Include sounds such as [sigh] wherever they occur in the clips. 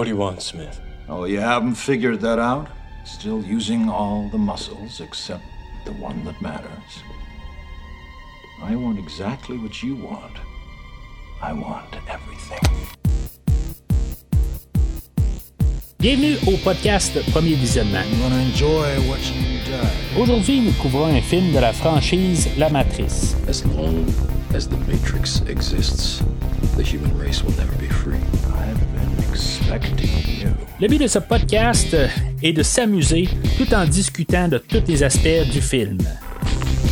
What do you want, Smith? Oh, you haven't figured that out? Still using all the muscles except the one that matters. I want exactly what you want. I want everything. Bienvenue au podcast Premier Visionnement. I'm gonna enjoy watching you die. Aujourd'hui, nous couvrons un film de la franchise La Matrice. As long as the Matrix exists, the human race will never be free. Le but de ce podcast est de s'amuser tout en discutant de tous les aspects du film.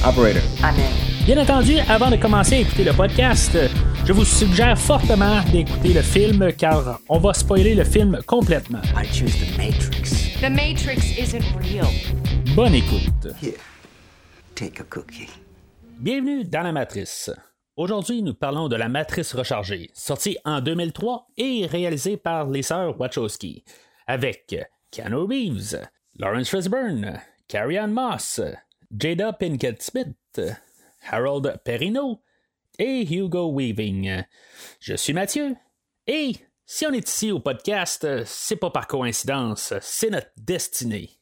Operator. Bien entendu, avant de commencer à écouter le podcast, je vous suggère fortement d'écouter le film car on va spoiler le film complètement. I choose the Matrix. The Matrix isn't real. Bonne écoute. Here, take a cookie. Bienvenue dans la Matrice. Aujourd'hui, nous parlons de la Matrice rechargée, sortie en 2003 et réalisée par les sœurs Wachowski, avec Keanu Reeves, Lawrence Fishburne, Carrie-Anne Moss, Jada Pinkett Smith, Harold Perrineau et Hugo Weaving. Je suis Mathieu et si on est ici au podcast, c'est pas par coïncidence, c'est notre destinée.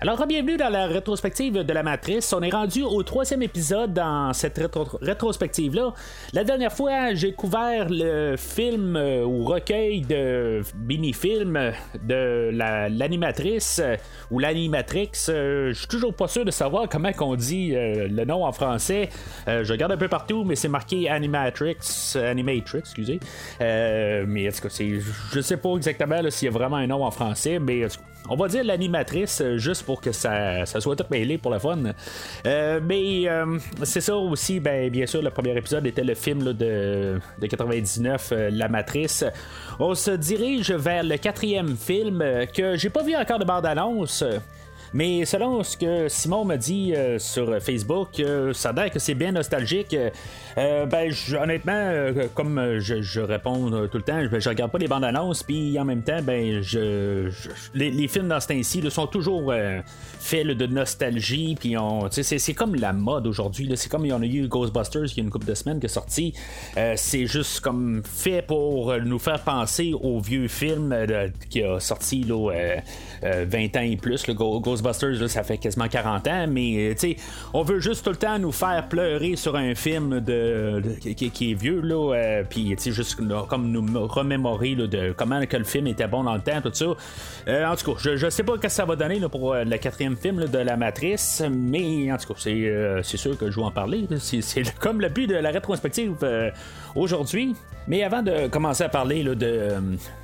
Alors, bienvenue dans la rétrospective de la Matrice. On est rendu au troisième épisode dans cette rétro- rétrospective-là. La dernière fois, j'ai couvert le film euh, ou recueil de mini-films de la- l'animatrice euh, ou l'animatrix. Euh, Je suis toujours pas sûr de savoir comment qu'on dit euh, le nom en français. Je regarde un peu partout, mais c'est marqué Animatrix, Animatrix, excusez. Mais tout cas, c'est- je sais pas exactement s'il y a vraiment un nom en français, mais on va dire l'animatrice juste pour que ça, soit tout mêlé pour le fun. Euh, mais euh, c'est ça aussi, ben, bien sûr, le premier épisode était le film de, de 99, euh, La Matrice. On se dirige vers le quatrième film euh, que j'ai pas vu encore de bande-annonce. Mais selon ce que Simon m'a dit euh, sur Facebook, euh, ça a que c'est bien nostalgique. Euh, ben, honnêtement, comme je, réponds tout le temps, je, je regarde pas les bandes annonces, puis en même temps, ben, les, films dans ce temps-ci sont toujours faits de nostalgie, puis c'est, comme la mode aujourd'hui. C'est comme il y en a eu Ghostbusters il y a une couple de semaines qui est sorti. C'est juste comme fait pour nous faire penser au vieux film euh, qui a sorti là, 20 ans et plus. Le Ghostbusters, là, ça fait quasiment 40 ans, mais euh, on veut juste tout le temps nous faire pleurer sur un film de, qui, est vieux, là, euh, puis juste comme nous remémorer là, de comment que le film était bon dans le temps, tout ça. Euh, en tout cas, je, je sais pas ce que ça va donner pour euh, le quatrième film de la Matrice, mais en tout cas, c'est, euh, sûr que je vais en parler. C'est, comme le but de la rétrospective euh, aujourd'hui. Mais avant de commencer à parler de, euh,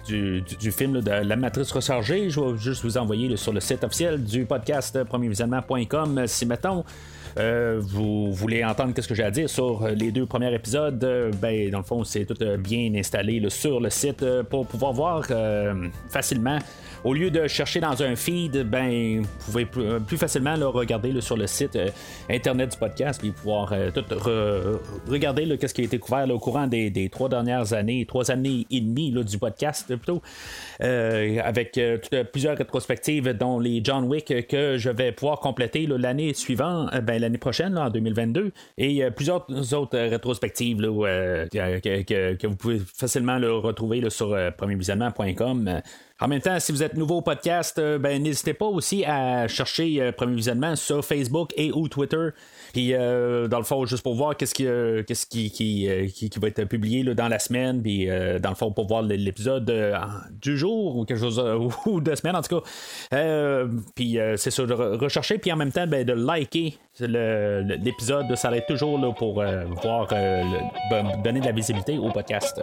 du, du- film de La Matrice rechargée, je vais juste vous envoyer sur le site officiel du podcast premiervisionnement.com si mettons. Euh, vous voulez entendre qu'est-ce que j'ai à dire sur euh, les deux premiers épisodes, euh, ben dans le fond c'est tout bien installé sur le site pour pouvoir voir facilement. Au lieu de chercher dans un feed, ben vous pouvez plus, facilement regarder sur le site internet du podcast puis pouvoir tout re- regarder qu'est-ce qui a été couvert au courant des, trois dernières années, trois années et demie du podcast plutôt, avec plusieurs rétrospectives dont les John Wick que je vais pouvoir compléter l'année suivante, ben, l'année prochaine en 2022 et euh, plusieurs autres euh, rétrospectives euh, que, vous pouvez facilement là, retrouver là, sur premiervisionnement.com. En même temps, si vous êtes nouveau au podcast, euh, ben, n'hésitez pas aussi à chercher euh, Premier Visionnement sur Facebook et ou Twitter. Puis, euh, dans le fond, juste pour voir qu'est-ce qui, euh, qu'est-ce qui, qui, qui- va être publié là, dans la semaine. Puis, dans le fond, pour voir l'épisode du jour ou quelque chose, [laughs] ou de semaine, en tout cas. Puis, c'est ça, de re- rechercher. Puis, en même temps, ben, de liker l'épisode. Ça être toujours là, pour voir, ben, donner de la visibilité au podcast.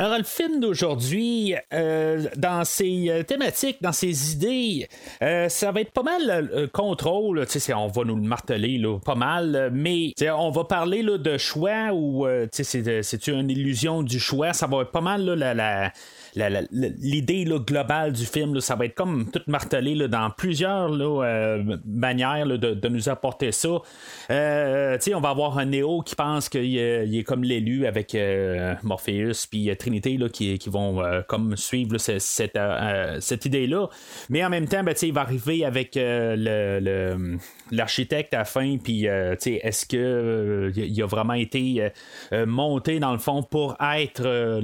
Alors, le film d'aujourd'hui, euh, dans ses euh, thématiques, dans ses idées, euh, ça va être pas mal euh, contrôle. Tu sais, on va nous le marteler là, pas mal, euh, mais tu on va parler là, de choix ou euh, tu c'est, c'est une illusion du choix? Ça va être pas mal là, la- la- l'idée globale du film, ça va être comme tout martelé dans plusieurs euh, manières de, nous apporter ça. Euh, on va avoir un Néo qui pense qu'il est, comme l'élu avec euh, Morpheus puis Trinité qui, vont suivre cette, idée-là. Mais en même temps, ben, il va arriver avec l'architecte à la fin, puis est-ce que il a vraiment été monté dans le fond pour être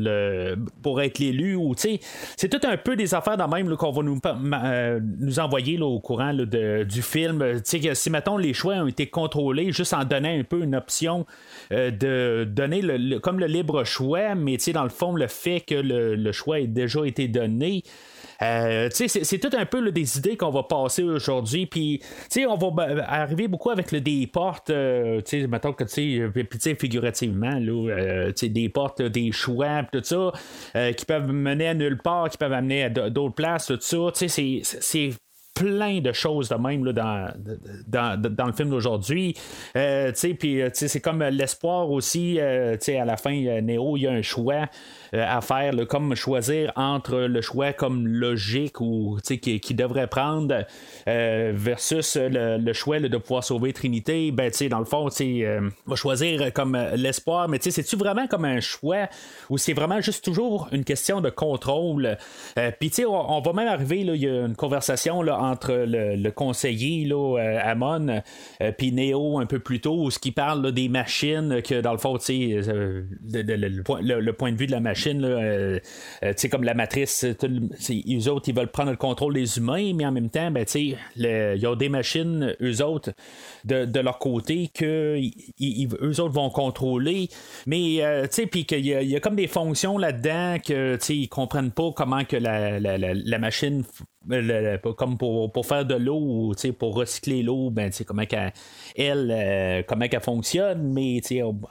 pour être l'élu c'est tout un peu des affaires dans même qu'on va nous, nous envoyer au courant du film. Que, si mettons les choix ont été contrôlés juste en donnant un peu une option de donner le, comme le libre choix, mais dans le fond le fait que le, choix ait déjà été donné. Euh, c'est tout un peu des idées qu'on va passer aujourd'hui. Puis, on va ben, arriver beaucoup avec le des portes, euh, mettons que, figurativement, là, euh, des portes, des choix, tout ça, qui peuvent mener à nulle part, qui peuvent amener à d'autres places, tout ça. C'est plein de choses de même là, dans, dans, dans, le film d'aujourd'hui. Euh, puis c'est comme l'espoir aussi. Euh, à la fin, Néo, il y a un choix. Euh, à faire, comme choisir entre le choix comme logique ou qui, qui devrait prendre euh, versus le, choix de pouvoir sauver Trinité, ben dans le fond, euh, va choisir comme l'espoir, mais c'est-tu vraiment comme un choix ou c'est vraiment juste toujours une question de contrôle? Puis on, on, va même arriver, il y a une conversation là, entre le, conseiller là, Amon puis Neo un peu plus tôt, ce qui parle des machines, que dans le fond, le, le, point de vue de la machine euh, euh, comme la matrice, eux autres, ils veulent prendre le contrôle des humains, mais en même temps, ben, il y a des machines, eux autres, de, leur côté, que eux autres vont contrôler. Mais, euh, puis qu'il y, a comme des fonctions là-dedans que, ils comprennent pas comment que la machine comme pour, pour, faire de l'eau ou pour recycler l'eau, ben, comment qu'elle, elle, euh, comment qu'elle fonctionne, mais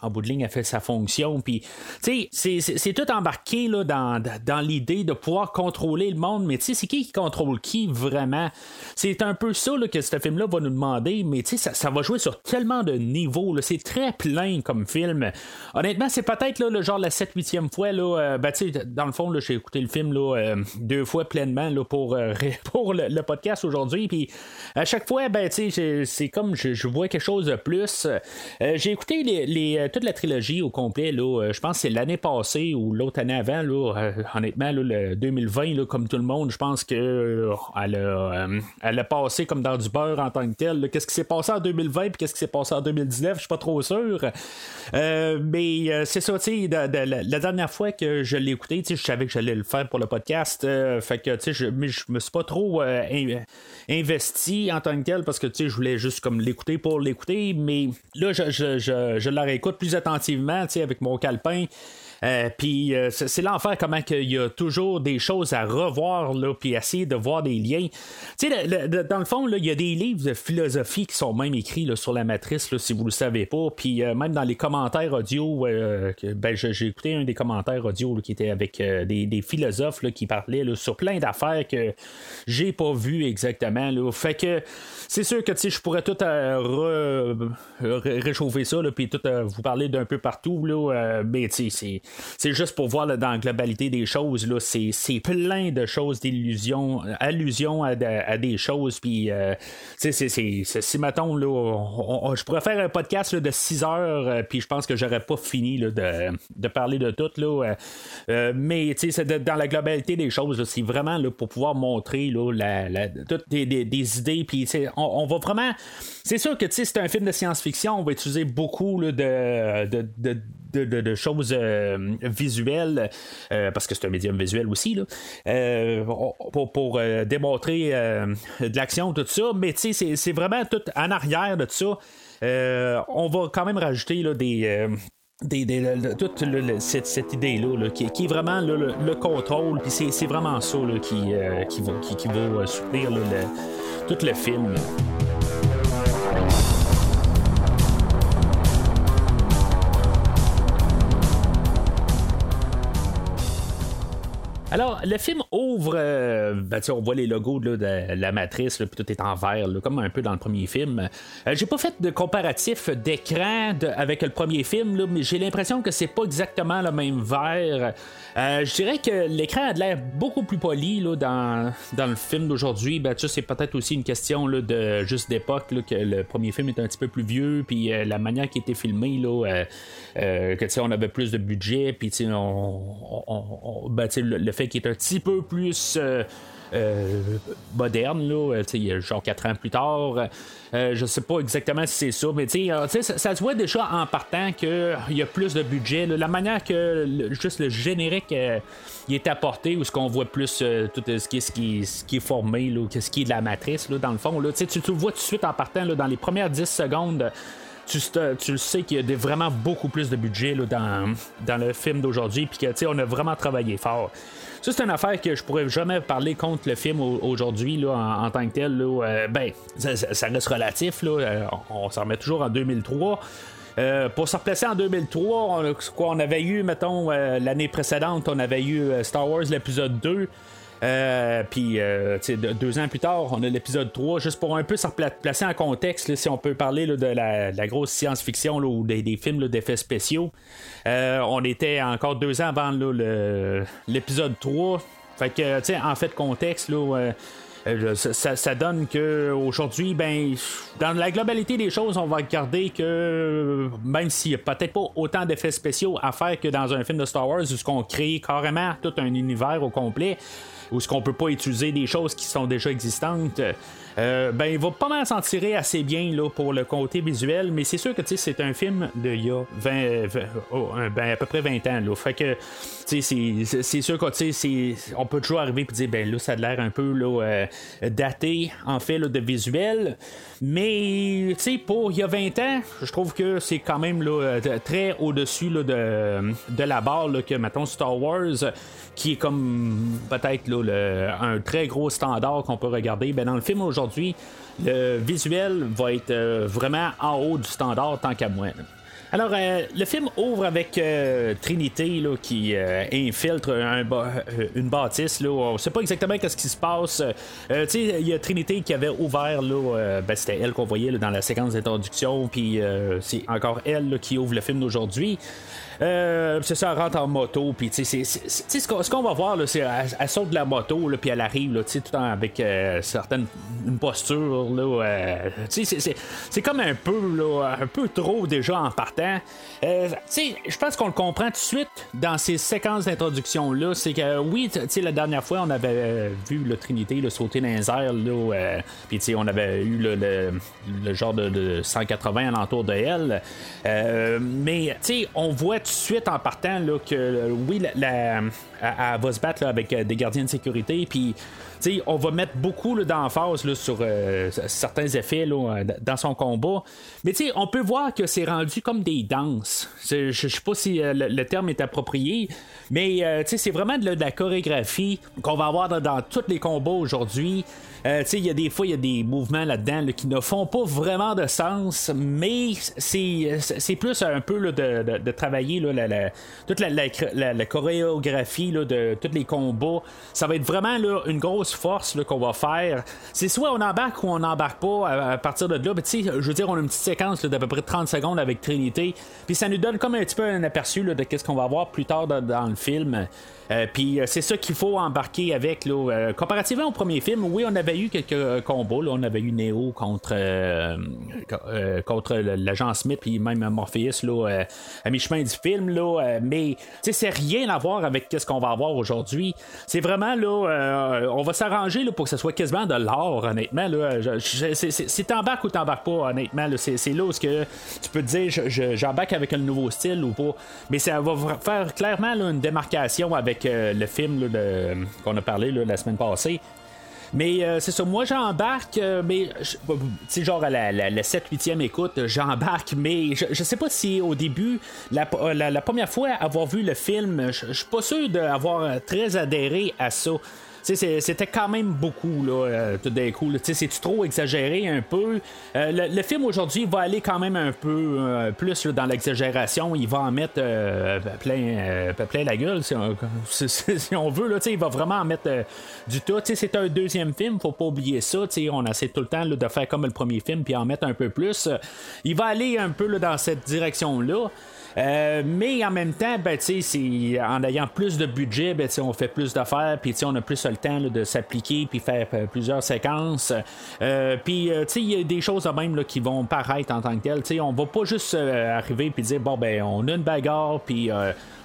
en bout de ligne, elle fait sa fonction. Puis, c'est, tout embarqué là, dans, dans l'idée de pouvoir contrôler le monde, mais c'est qui qui contrôle qui vraiment? C'est un peu ça là, que ce film-là va nous demander, mais ça, ça va jouer sur tellement de niveaux. C'est très plein comme film. Honnêtement, c'est peut-être le genre la 7-8e fois. Là, euh, ben, dans le fond, j'ai écouté le film là, euh, deux fois pleinement là, pour pour [laughs] le, podcast aujourd'hui. Puis à chaque fois, ben, c'est comme je, vois quelque chose de plus. Euh, j'ai écouté les, euh, toute la trilogie au complet. Là, euh, je pense que c'est l'année passée ou l'autre année avant. Là, honnêtement, le 2020, là, comme tout le monde, je pense qu'elle a, elle passé comme dans du beurre en tant que tel. Qu'est-ce qui s'est passé en 2020 puis qu'est-ce qui s'est passé en 2019, je suis pas trop sûr. mais c'est ça, tu la, dernière fois que je l'ai écouté, je savais que j'allais le faire pour le podcast. fait que, tu sais, je me suis pas trop euh, investi en tant que tel parce que tu sais, je voulais juste comme l'écouter pour l'écouter, mais là, je, je, je, je la réécoute plus attentivement, tu sais, avec mon calepin. Euh, puis euh, c'est l'enfer comment il y a toujours des choses à revoir là, puis essayer de voir des liens. Tu sais, dans le fond, il y a des livres de philosophie qui sont même écrits là, sur la matrice, là, si vous le savez pas. Puis euh, même dans les commentaires audio, ben, j'ai écouté un des commentaires audio qui était avec des, philosophes qui parlaient sur plein d'affaires que j'ai pas vu exactement. Là. Fait que c'est sûr que je pourrais tout réchauffer ça, puis tout vous parler d'un peu partout. Là, mais c'est c'est juste pour voir dans la globalité des choses. Là, c'est, plein de choses, d'illusions, allusions à, des choses. Puis, euh, c'est, si mettons, là, je pourrais faire un podcast de 6 heures, euh, puis je pense que j'aurais pas fini de, parler de tout. Là, euh, mais c'est dans la globalité des choses, c'est vraiment là, pour pouvoir montrer là, toutes des, idées. Puis, on, va vraiment. C'est sûr que c'est un film de science-fiction, on va utiliser beaucoup de, de de, choses euh, visuelles, euh, parce que c'est un médium visuel aussi, là, euh, pour, pour démontrer de l'action, tout ça, mais c'est vraiment tout en arrière de ça. on va quand même rajouter là, des. Des, toute cette, idée-là qui, est vraiment le, contrôle, puis c'est vraiment ça qui, qui, va, qui, qui va soutenir tout le film. Alors, le film ouvre, euh, ben, on voit les logos de la matrice, puis tout est en vert, comme un peu dans le premier film. Euh, j'ai pas fait de comparatif d'écran avec le premier film, mais j'ai l'impression que c'est pas exactement le même vert. Euh, je dirais que l'écran a l'air beaucoup plus poli dans, dans le film d'aujourd'hui. Ben, c'est peut-être aussi une question de juste d'époque, que le premier film est un petit peu plus vieux, puis la manière qui était filmé, là, que on avait plus de budget, puis on, ben, le, fait qu'il est un petit peu plus euh, euh, moderne, là, euh, genre 4 ans plus tard. je sais pas exactement si c'est ça, mais ça, se voit déjà en partant qu'il y a plus de budget. la manière que juste le générique est apporté, ou ce qu'on voit plus tout ce qui, est, ce, qui, qui est formé, là, ce qui est de la matrice, là, dans le fond. Là, tu, le vois tout de suite en partant, dans les premières 10 secondes tu, le sais qu'il y a vraiment beaucoup plus de budget dans, dans le film d'aujourd'hui, puis que on a vraiment travaillé fort. Ça, c'est une affaire que je pourrais jamais parler contre le film aujourd'hui en, tant que tel. Euh, ben, ça, reste relatif. Là, euh, on, s'en remet toujours en 2003. Euh, pour se replacer en 2003, on, quoi, on avait eu, mettons, l'année précédente, on avait eu Star Wars l'épisode 2. Euh, puis, euh, deux ans plus tard, on a l'épisode 3, juste pour un peu se placer en contexte, si on peut parler de, la, grosse science-fiction ou des, films d'effets spéciaux. Euh, on était encore deux ans avant l'épisode 3. Fait que, en fait, contexte, là. ça, donne que aujourd'hui, ben, dans la globalité des choses, on va regarder que même s'il n'y a peut-être pas autant d'effets spéciaux à faire que dans un film de Star Wars, où qu'on crée carrément tout un univers au complet, ou ce qu'on peut pas utiliser des choses qui sont déjà existantes. Euh, ben, il va pas mal s'en tirer assez bien là, pour le côté visuel, mais c'est sûr que c'est un film de il y a 20, ben, à peu près 20 ans. Là. Fait que c'est sûr qu'on peut toujours arriver et dire ben là, ça a l'air un peu là, euh, daté en fait là, de visuel. Mais pour il y a 20 ans, je trouve que c'est quand même là, très au-dessus de, de la barre là, que mettons Star Wars qui est comme peut-être un très gros standard qu'on peut regarder. Ben, dans le film aujourd'hui, le visuel va être euh, vraiment en haut du standard tant qu'à moi. Alors, euh, le film ouvre avec euh, Trinité qui infiltre une bâtisse. Là. On ne sait pas exactement ce qui se passe. Il y a Trinité qui avait ouvert, là, ben, c'était elle qu'on voyait dans la séquence d'introduction, puis c'est encore elle qui ouvre le film d'aujourd'hui. Euh, c'est ça, elle rentre en moto, puis tu ce qu'on va voir, c'est elle, saute de la moto, puis elle arrive, là, tout le avec euh, certaines une posture, euh, c'est comme un peu, un peu trop déjà en partant. Je pense qu'on le comprend tout de suite dans ces séquences d'introduction là, c'est que oui, la dernière fois, on avait vu le Trinité le sauter dans les airs, là, puis on avait eu le, le, genre de, de, 180 alentour de elle, mais on voit tout de suite en partant là, que oui, la, elle, va se battre avec euh, des gardiens de sécurité, puis on va mettre beaucoup d'emphase sur euh, certains effets là, dans son combat. Mais on peut voir que c'est rendu comme des danses. Je sais pas si euh, le, terme est approprié, mais c'est vraiment de, la chorégraphie qu'on va avoir dans tous les combats aujourd'hui. Euh, il y a des fois, il y a des mouvements là-dedans qui ne font pas vraiment de sens, mais c'est plus un peu de, travailler la, toute la, chorégraphie de tous les combats. Ça va être vraiment une grosse force qu'on va faire. C'est soit on embarque ou on n'embarque pas à, partir de là. je veux dire, on a une petite séquence d'à peu près 30 secondes avec Trinité. Puis ça nous donne comme un petit peu un aperçu de ce qu'on va voir plus tard dans le film. Euh, puis euh, c'est ça qu'il faut embarquer avec. Là, euh, comparativement au premier film, oui, on avait eu quelques combos. On avait eu Neo contre, contre l'agent Smith, puis même Morpheus là, à mi-chemin du film. Là, mais c'est rien à voir avec ce qu'on va avoir aujourd'hui. C'est vraiment là, on va s'arranger pour que ce soit quasiment de l'art, honnêtement. Là, c'est t'embarques ou t'embarques pas, honnêtement. c'est là où que tu peux te dire j'embarque avec un nouveau style ou pas. Mais ça va faire clairement une démarcation avec euh, le film qu'on a parlé la semaine passée. Mais euh, c'est ça, moi j'embarque, euh, mais tu genre à la, la, 7-8e écoute, j'embarque, mais je, sais pas si au début, la, première fois avoir vu le film, je suis pas sûr d'avoir très adhéré à ça. C'était quand même beaucoup, là, tout d'un coup. C'est-tu trop exagéré un peu? le, film aujourd'hui va aller quand même un peu plus dans l'exagération. Il va en mettre plein, plein la gueule, si on, [laughs] si on veut. Là, il va vraiment en mettre du tout. C'est un deuxième film, faut pas oublier ça. On essaie tout le temps de faire comme le premier film puis en mettre un peu plus. Il va aller un peu dans cette direction-là. Euh, mais en même temps, ben, en ayant plus de budget, ben, on fait plus d'affaires, puis on a plus le temps de s'appliquer, puis faire euh, plusieurs séquences. Euh, puis il y a des choses même qui vont paraître en tant que telles. on va pas juste arriver puis dire bon ben on a une bagarre, puis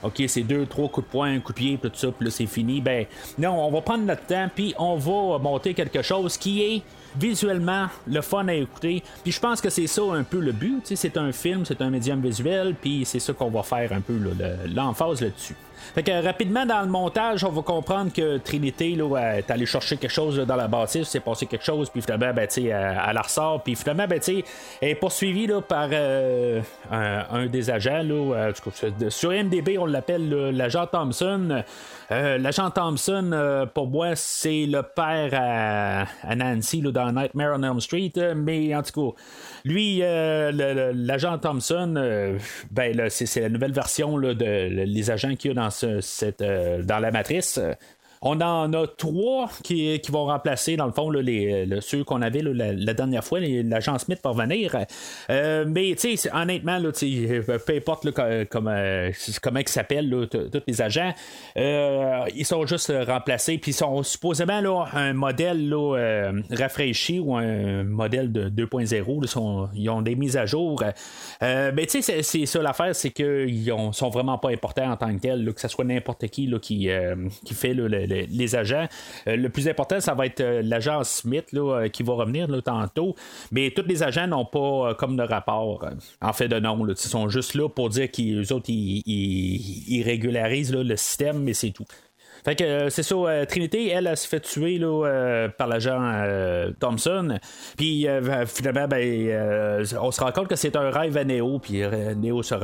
ok c'est deux, trois coups de poing, un coup de pied, tout ça, puis là c'est fini. Ben non, on va prendre notre temps, puis on va monter quelque chose qui est visuellement le fun à écouter. Puis je pense que c'est ça un peu le but. C'est un film, c'est un médium visuel, puis c'est ça qu'on va faire un peu l'emphase là-dessus. Fait que rapidement dans le montage, on va comprendre que Trinité là, est allé chercher quelque chose dans la bâtisse, c'est passé quelque chose, puis finalement, ben, elle, elle ressort, puis finalement, ben, elle est poursuivie par euh, un, des agents. Là, euh, sur MDB, on l'appelle l'agent Thompson. Euh, l'agent Thompson, pour moi, c'est le père à, Nancy là, dans Nightmare on Elm Street, mais en tout cas, lui, l'agent Thompson, ben, c'est la nouvelle version là, de les agents qu'il y a dans euh, dans la matrice. On en a trois qui, vont remplacer, dans le fond, les, ceux qu'on avait la, dernière fois, l'agent Smith pour venir. Euh, mais, tu sais, honnêtement, là, peu importe comme, euh, comment ils s'appellent, tous les agents, euh, ils sont juste remplacés. Puis, ils sont supposément là, un modèle là, rafraîchi ou un modèle de 2.0. Ils ont des mises à jour. mais, tu sais, c'est ça l'affaire, c'est qu'ils sont vraiment pas importants en tant que tels, que ce soit n'importe qui qui, qui fait le les, agents. Euh, le plus important, ça va être euh, l'agent Smith là, euh, qui va revenir tantôt. Mais tous les agents n'ont pas comme de rapport en fait de nom. Ils sont juste là pour dire qu'ils autres ils, régularisent le système, mais c'est tout. Fait que euh, c'est ça, euh, Trinité, elle, elle, se fait tuer là, euh, par l'agent Thompson. Puis finalement, ben, on se rend compte que c'est un rêve à Neo. Puis Neo se,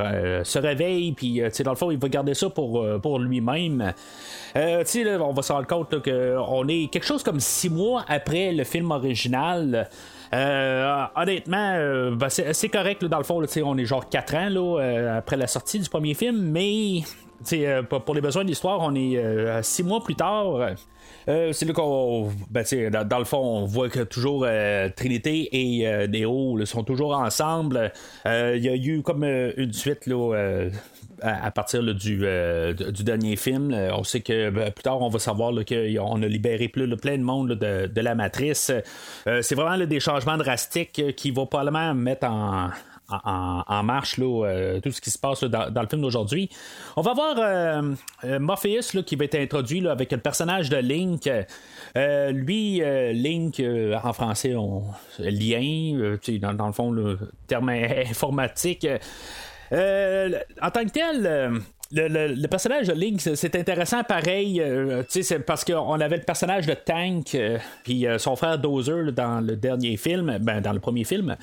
se réveille. Puis dans le fond, il va garder ça pour, pour lui-même. Là, on va se rendre compte qu'on est quelque chose comme six mois après le film original. honnêtement, ben, c'est correct dans le fond. on est genre 4 ans là, après la sortie du premier film, mais euh, pour les besoins de l'histoire, on est euh, six mois plus tard. Euh, c'est là qu'on. Ben, dans, le fond, on voit que toujours Trinité et Neo sont toujours ensemble. Il y a eu comme une suite là, à, partir du, du, dernier film. On sait que ben, plus tard, on va savoir qu'on a libéré plus, plein de monde de, de, la matrice. c'est vraiment des changements drastiques qui vont probablement mettre en, en, marche là, euh, tout ce qui se passe dans, le film d'aujourd'hui. On va voir euh, euh, Morpheus là, qui va être introduit avec le personnage de Link. lui, Link, en français, on, lien, dans, dans, le fond, le terme [laughs] informatique. en tant que tel, le, personnage de Link, c'est intéressant pareil, euh, c'est parce qu'on avait le personnage de Tank, euh, puis euh, son frère Dozer dans le dernier film, ben, dans le premier film.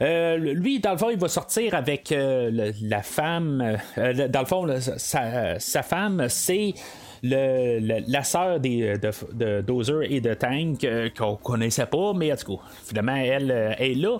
lui, dans le fond, il va sortir avec la femme, dans le fond, sa, femme, c'est le, la sœur de, Dozer et de Tank qu'on connaissait pas, mais en tout finalement, elle est là.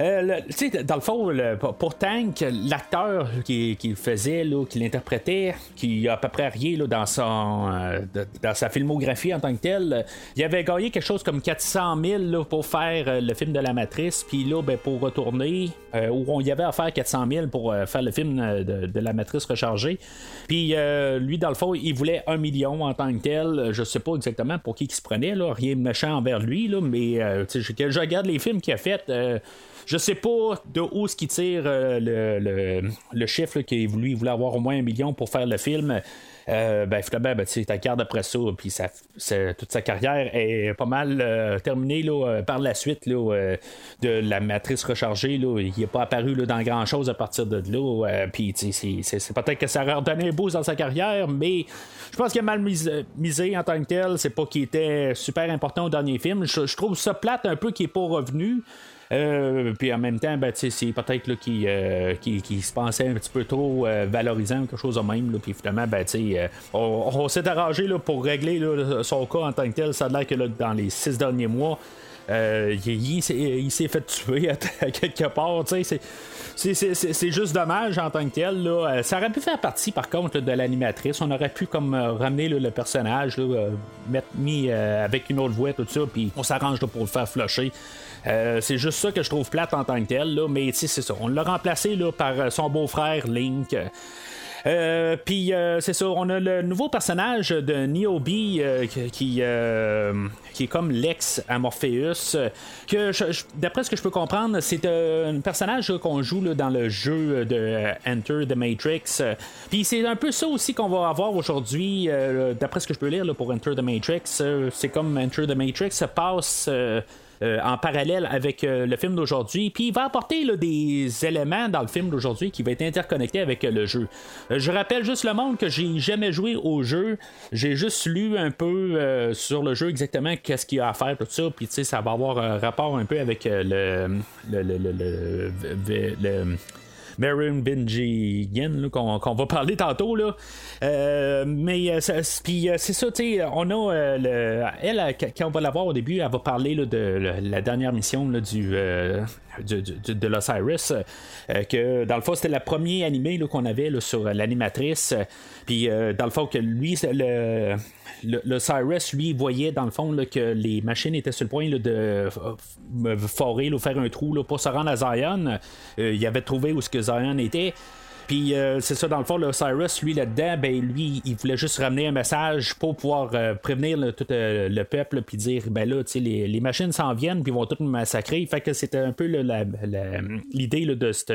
Euh, sais, dans le fond, pour Tank, l'acteur qui, le faisait, qui l'interprétait, qui a à peu près rien là, dans, son, euh, dans sa filmographie en tant que tel, il avait gagné quelque chose comme 400 000 pour faire euh, le film de la Matrice, puis là, ben, pour retourner, où on y avait à faire 400 000 pour faire le film de, la Matrice rechargée. Puis lui, dans le fond, il voulait un million en tant que tel. Je sais pas exactement pour qui il se prenait, là, rien de méchant envers lui, là, mais je regarde les films qu'il a fait. Je sais pas de où ce qui tire euh, le, le, chiffre qu'il voulait, voulait avoir au moins un million pour faire le film. Euh, ben finalement, ben, tu après ça, puis toute sa carrière est pas mal euh, terminée là, par la suite de la matrice rechargée. Il n'est pas apparu dans grand chose à partir de là. puis c'est, peut-être que ça a redonné un boost dans sa carrière, mais je pense qu'il a mal misé, en tant que tel. C'est pas qu'il était super important au dernier film. Je, je trouve ça plate un peu qu'il n'est pas revenu. Euh, puis en même temps, ben, c'est peut-être qu'il euh, qui, qui, se pensait un petit peu trop euh, valorisant quelque chose de même. Là, puis finalement, ben, on, on s'est arrangé là, pour régler là, son cas en tant que tel. Ça a l'air que là, dans les six derniers mois, il, s'est fait tuer à, quelque part. C'est juste dommage en tant que tel. Là. Ça aurait pu faire partie, par contre, de l'animatrice. On aurait pu comme ramener le personnage, là, mettre mis avec une autre voix, tout ça, puis on s'arrange pour le faire flusher. Euh, c'est juste ça que je trouve plate en tant que tel, là, mais c'est ça. On l'a remplacé là, par euh, son beau-frère Link. Euh, puis c'est ça, on a le nouveau personnage de Niobe qui, qui, est comme l'ex Amorpheus. Que d'après ce que je peux comprendre, c'est un personnage qu'on joue dans le jeu de Enter the Matrix. Puis c'est un peu ça aussi qu'on va avoir aujourd'hui, d'après ce que je peux lire pour Enter the Matrix. c'est comme Enter the Matrix se passe euh, en parallèle avec euh, le film d'aujourd'hui. Puis il va apporter des éléments dans le film d'aujourd'hui qui va être interconnecté avec euh, le jeu. je rappelle juste le monde que j'ai jamais joué au jeu. J'ai juste lu un peu sur le jeu exactement qu'est-ce qu'il y a à faire, tout ça. Puis tu sais, ça va avoir un rapport un peu avec le, le, le, le Marion Benjigen qu'on va parler tantôt. Là. Euh, mais euh, puis euh, c'est ça, tu sais, on a le, elle, quand on va la voir au début, elle va parler de la dernière mission là, du, de l'Osiris. que dans le fond, c'était la première animée qu'on avait sur l'animatrice. Puis dans le fond, que lui, le le, Cyrus, lui, voyait dans le fond que les machines étaient sur le point de euh, forer, ou faire un trou pour se rendre à Zion. Euh, il avait trouvé où ce que Zion était. Puis euh, c'est ça, dans le fond, le Cyrus, lui, là-dedans, ben lui, il voulait juste ramener un message pour pouvoir prévenir tout le peuple, puis dire, ben là, tu sais, les, machines s'en viennent, puis vont tout massacrer. Fait que c'était un peu l'idée de cette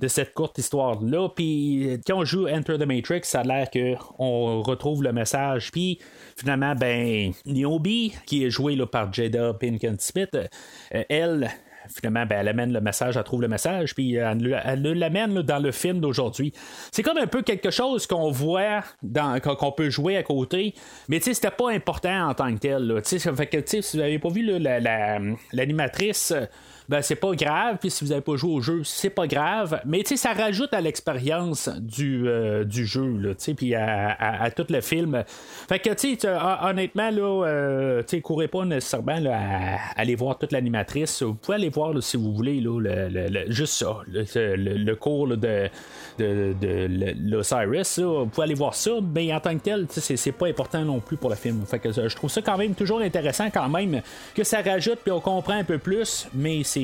de cette courte histoire-là. Puis quand on joue Enter the Matrix, ça a l'air qu'on retrouve le message. Puis finalement, ben, Niobe, qui est joué là, par Jada Pinkett Smith, euh, elle, finalement, ben, elle amène le message, elle trouve le message, puis elle, l'amène dans le film d'aujourd'hui. C'est comme un peu quelque chose qu'on voit, qu'on peut jouer à côté, mais tu sais, c'était pas important en tant que tel. Fait que, si vous n'avez pas vu l'animatrice ben c'est pas grave. Puis si vous avez pas joué au jeu, c'est pas grave. Mais tu ça rajoute à l'expérience du, euh, du jeu, là, tu puis à, tout le film. Fait que, tu honnêtement, là, euh, tu sais, courez pas nécessairement à, aller voir toute l'animatrice. Vous pouvez aller voir, si vous voulez, là, le, juste ça, le, cours de, de, de l'Osiris. Vous pouvez aller voir ça, mais en tant que tel, c'est, c'est pas important non plus pour le film. Fait que je trouve ça quand même toujours intéressant quand même que ça rajoute, puis on comprend un peu plus, mais c'est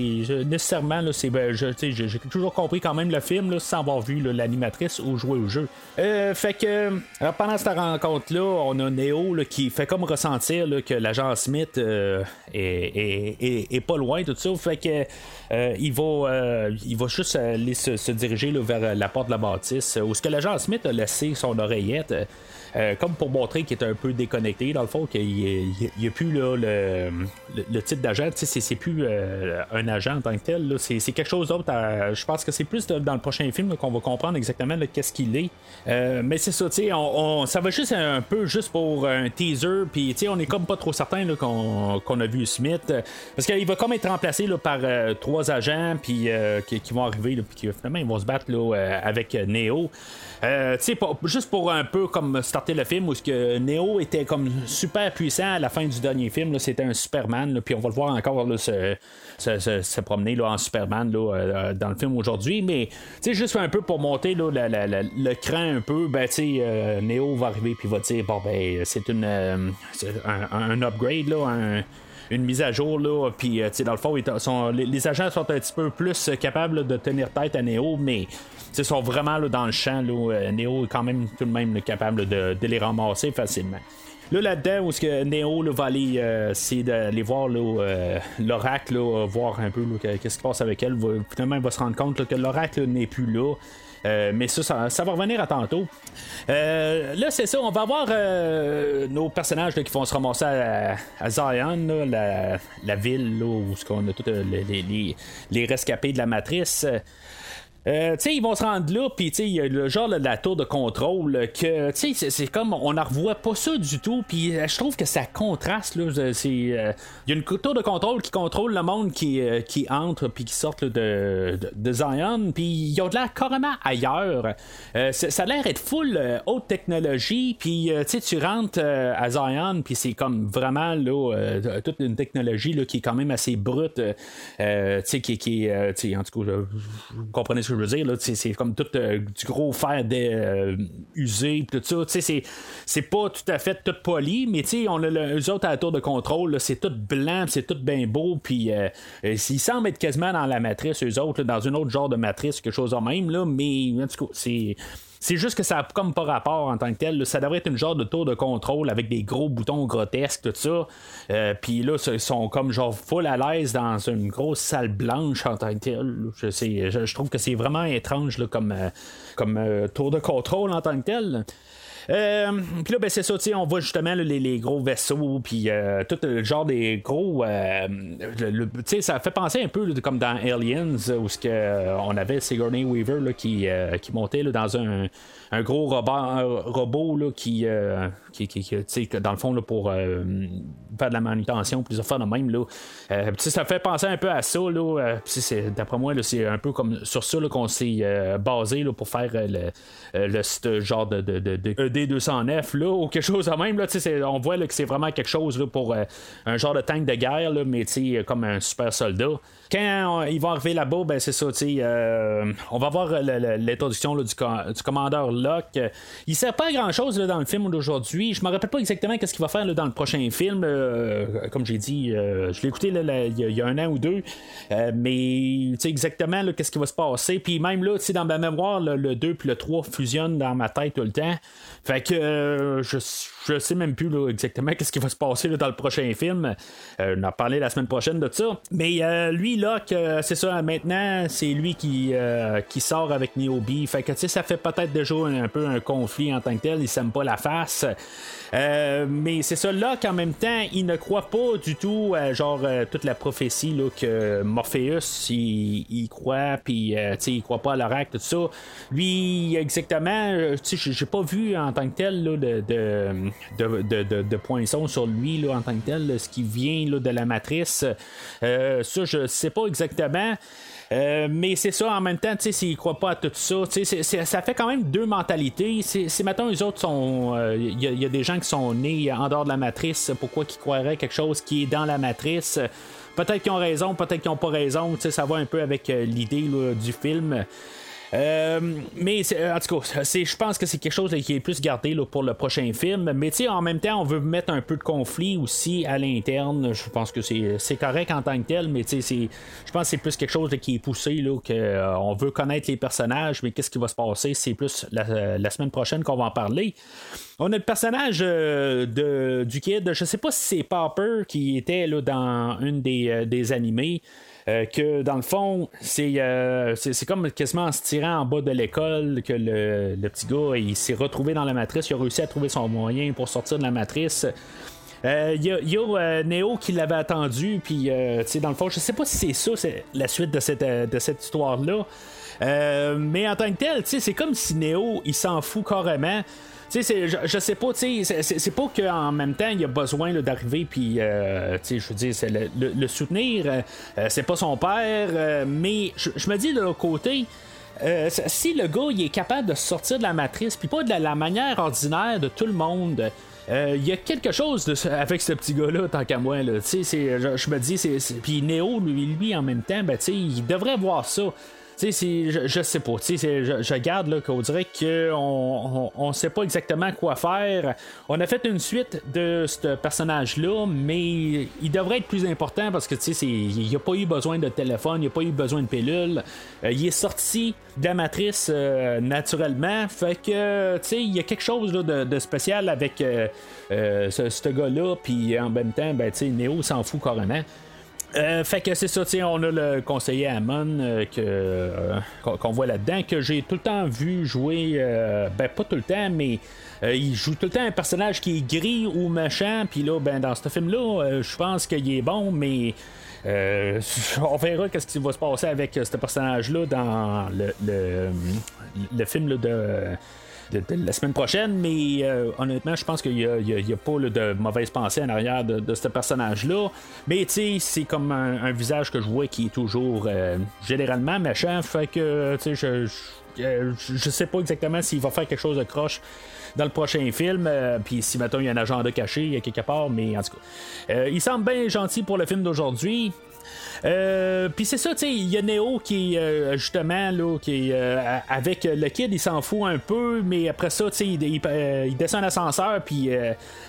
nécessairement, là, c'est, ben, j'ai toujours compris quand même le film là, sans avoir vu l'animatrice ou jouer au jeu. Euh, fait que pendant cette rencontre-là, on a Neo qui fait comme ressentir que l'agent Smith euh, est, pas loin, tout ça. Fait que euh, il, va, il va juste aller se, diriger vers la porte de la bâtisse où ce que l'agent Smith a laissé son oreillette. Euh, comme pour montrer qu'il est un peu déconnecté, dans le fond, qu'il n'y a, plus le, type d'agent, c'est plus euh, un agent en tant que tel, c'est quelque chose d'autre. Je pense que c'est plus dans le prochain film qu'on va comprendre exactement qu'est-ce qu'il est. Euh, mais c'est ça, ça va juste un peu juste pour un teaser, puis on est comme pas trop certain qu'on a vu Smith, parce qu'il va comme être remplacé par trois agents, puis qui, vont arriver, puis finalement ils vont se battre avec Neo. Euh, juste pour un peu comme starter le film où ce que Neo était comme super puissant à la fin du dernier film, c'était un Superman, puis on va le voir encore se, promener là, en Superman là, euh, dans le film aujourd'hui, mais juste un peu pour monter là, le cran un peu, ben, euh, Neo va arriver puis va dire bon ben c'est une un, un, upgrade là, une mise à jour là puis dans le fond les, agents sont un petit peu plus capables de tenir tête à Neo mais ils sont vraiment là, dans le champ. Là, euh, Neo est quand même tout de même capable de, les ramasser facilement. Là, là-dedans, où est-ce que Neo va aller euh, essayer d'aller voir euh, l'oracle, voir un peu qu'est-ce qui se passe avec elle. finalement, il va se rendre compte que l'oracle n'est plus là. Mais ça, ça, va revenir à tantôt. là, c'est ça, on va avoir nos personnages qui vont se ramasser à, Zion, la, ville où on a tous les, les, rescapés de la matrice. Euh, ils vont se rendre là, puis il y a le genre de la tour de contrôle que, c'est comme on ne revoit pas ça du tout, puis je trouve que ça contraste. C'est, il y a une tour de contrôle qui contrôle le monde qui, qui entre puis qui sort de, de, Zion, puis ils ont de l'air carrément ailleurs. ça a l'air d'être full haute technologie, puis tu rentres à Zion, puis c'est comme vraiment là toute une technologie là, qui est quand même assez brute, qui, qui en tout cas, vous comprenez ce que je veux dire, c'est comme tout euh, du gros fer euh, usé, tout ça. C'est, pas tout à fait tout poli, mais on a les autres à la tour de contrôle, c'est tout blanc, c'est tout bien beau, puis euh, ils semblent être quasiment dans la matrice, eux autres, dans une autre genre de matrice, quelque chose de même, là, mais en tout cas, c'est c'est juste que ça n'a comme pas rapport en tant que tel. Ça devrait être une genre de tour de contrôle avec des gros boutons grotesques, tout ça. Euh, puis là, ils sont comme genre full à l'aise dans une grosse salle blanche en tant que tel. Je, je, trouve que c'est vraiment étrange comme, euh, comme euh, tour de contrôle en tant que tel. Euh, puis là, ben, c'est ça, on voit justement les, gros vaisseaux, puis euh, tout le genre des gros. Euh, ça fait penser un peu comme dans Aliens, où ce que, on avait Sigourney Weaver qui, qui montait dans un, un gros robot, là, qui, qui, qui, dans le fond, là, pour faire de la manutention, fois de même. Là. Ça fait penser un peu à ça. Là, d'après moi, c'est un peu comme sur ça qu'on s'est basé là, pour faire le, le genre de ED209 là, ou quelque chose de même. Là, on voit là, que c'est vraiment quelque chose pour un genre de tank de guerre, là, mais comme un super soldat. Quand ils vont arriver là-bas, ben, c'est ça, euh, on va voir l'introduction du, du, commandeur Locke. Il sert pas à grand-chose dans le film d'aujourd'hui. Je me rappelle pas exactement qu'est-ce qu'il va faire dans le prochain film. Euh, comme j'ai dit, euh, je l'ai écouté il y, a un an ou deux. mais exactement qu'est-ce qui va se passer. Puis même là, dans ma mémoire, le 2 puis le 3 fusionnent dans ma tête tout le temps. Fait que je je sais même plus exactement qu'est-ce qui va se passer dans le prochain film. Euh, on a parlé la semaine prochaine de ça. Mais euh, lui, là, c'est ça, maintenant, c'est lui qui, euh, qui sort avec Neobi. Fait que, ça fait peut-être déjà un, peu un conflit en tant que tel. Il s'aime pas la face. Mais c'est ça, là qu'en même temps, il ne croit pas du tout à genre toute la prophétie là, que Morpheus il, croit, puis sais il croit pas à l'oracle, tout ça. Lui, exactement, tu sais, j'ai pas vu en tant que tel là, de de, de, poinçons sur lui là, en tant que tel, ce qui vient là, de la matrice. Euh, ça, je sais pas exactement. Euh, mais c'est ça, en même temps, s'ils croient pas à tout ça, ça fait quand même deux mentalités. Si maintenant les autres sont. Il euh, y, a des gens qui sont nés en dehors de la matrice, pourquoi qu'ils croiraient quelque chose qui est dans la matrice? Peut-être qu'ils ont raison, peut-être qu'ils n'ont pas raison. Ça va un peu avec l'idée du film. Euh, mais en tout cas, je pense que c'est quelque chose qui est plus gardé pour le prochain film. Mais en même temps, on veut mettre un peu de conflit aussi à l'interne. Je pense que c'est correct en tant que tel, mais je pense que c'est plus quelque chose qui est poussé, euh, on veut connaître les personnages, mais qu'est-ce qui va se passer, c'est plus la, semaine prochaine qu'on va en parler. On a le personnage euh, de, du kid, je sais pas si c'est Popper qui était dans une des, des animés. Euh, que dans le fond, euh, c'est, comme quasiment en se tirant en bas de l'école que le, petit gars il s'est retrouvé dans la matrice, il a réussi à trouver son moyen pour sortir de la matrice. Il euh, y a, y a Neo qui l'avait attendu, puis dans le fond, je sais pas si c'est ça, c'est la suite de cette, de cette histoire-là. mais en tant que tel, c'est comme si Neo, il s'en fout carrément. Tu sais, je, je, sais pas, tu sais, c'est pas qu'en même temps, il a besoin d'arriver, puis, euh, tu sais, je veux dire, le, le, soutenir, euh, c'est pas son père, euh, mais je, me dis de l'autre côté, si le gars, il est capable de sortir de la matrice, puis pas de la, manière ordinaire de tout le monde, il y a quelque chose avec ce petit gars-là, tant qu'à moi. Là, je, je me dis, puis Néo, lui, lui, en même temps, ben, il devrait voir ça. Tu sais, je, je, sais pas. Tu sais, je, garde là qu'on dirait qu'on on, sait pas exactement quoi faire. On a fait une suite de ce personnage-là, mais il devrait être plus important parce que tu sais, il a pas eu besoin de téléphone, il a pas eu besoin de pilule. Euh, il est sorti de la matrice euh, naturellement. Fait que, tu sais, il y a quelque chose de, spécial avec euh, ce, ce gars-là. Puis en même temps, ben, tu sais, Néo s'en fout carrément. Euh, fait que c'est ça, on a le conseiller Amon euh, que, euh, qu'on voit là-dedans, que j'ai tout le temps vu jouer, ben pas tout le temps, mais il joue tout le temps un personnage qui est gris ou méchant, puis là, ben dans ce film-là, je pense qu'il est bon, mais [laughs] on verra qu'est-ce qui va se passer avec ce personnage-là dans le, le, le film de de, la semaine prochaine, mais euh, honnêtement, je pense qu'il n'y a, pas de mauvaise pensée en arrière de, ce personnage-là. Mais tu sais, c'est comme un, visage que je vois qui est toujours euh, généralement méchant, fait que tu sais, je, je, sais pas exactement s'il va faire quelque chose de croche dans le prochain film. Euh, puis si maintenant il y a un agenda caché quelque part, mais en tout cas. il semble bien gentil pour le film d'aujourd'hui. Euh, puis c'est ça, tu sais, il y a Neo qui, euh, justement, là, qui euh, avec le kid, il s'en fout un peu, mais après ça, tu sais, il, descend un ascenseur, puis, tu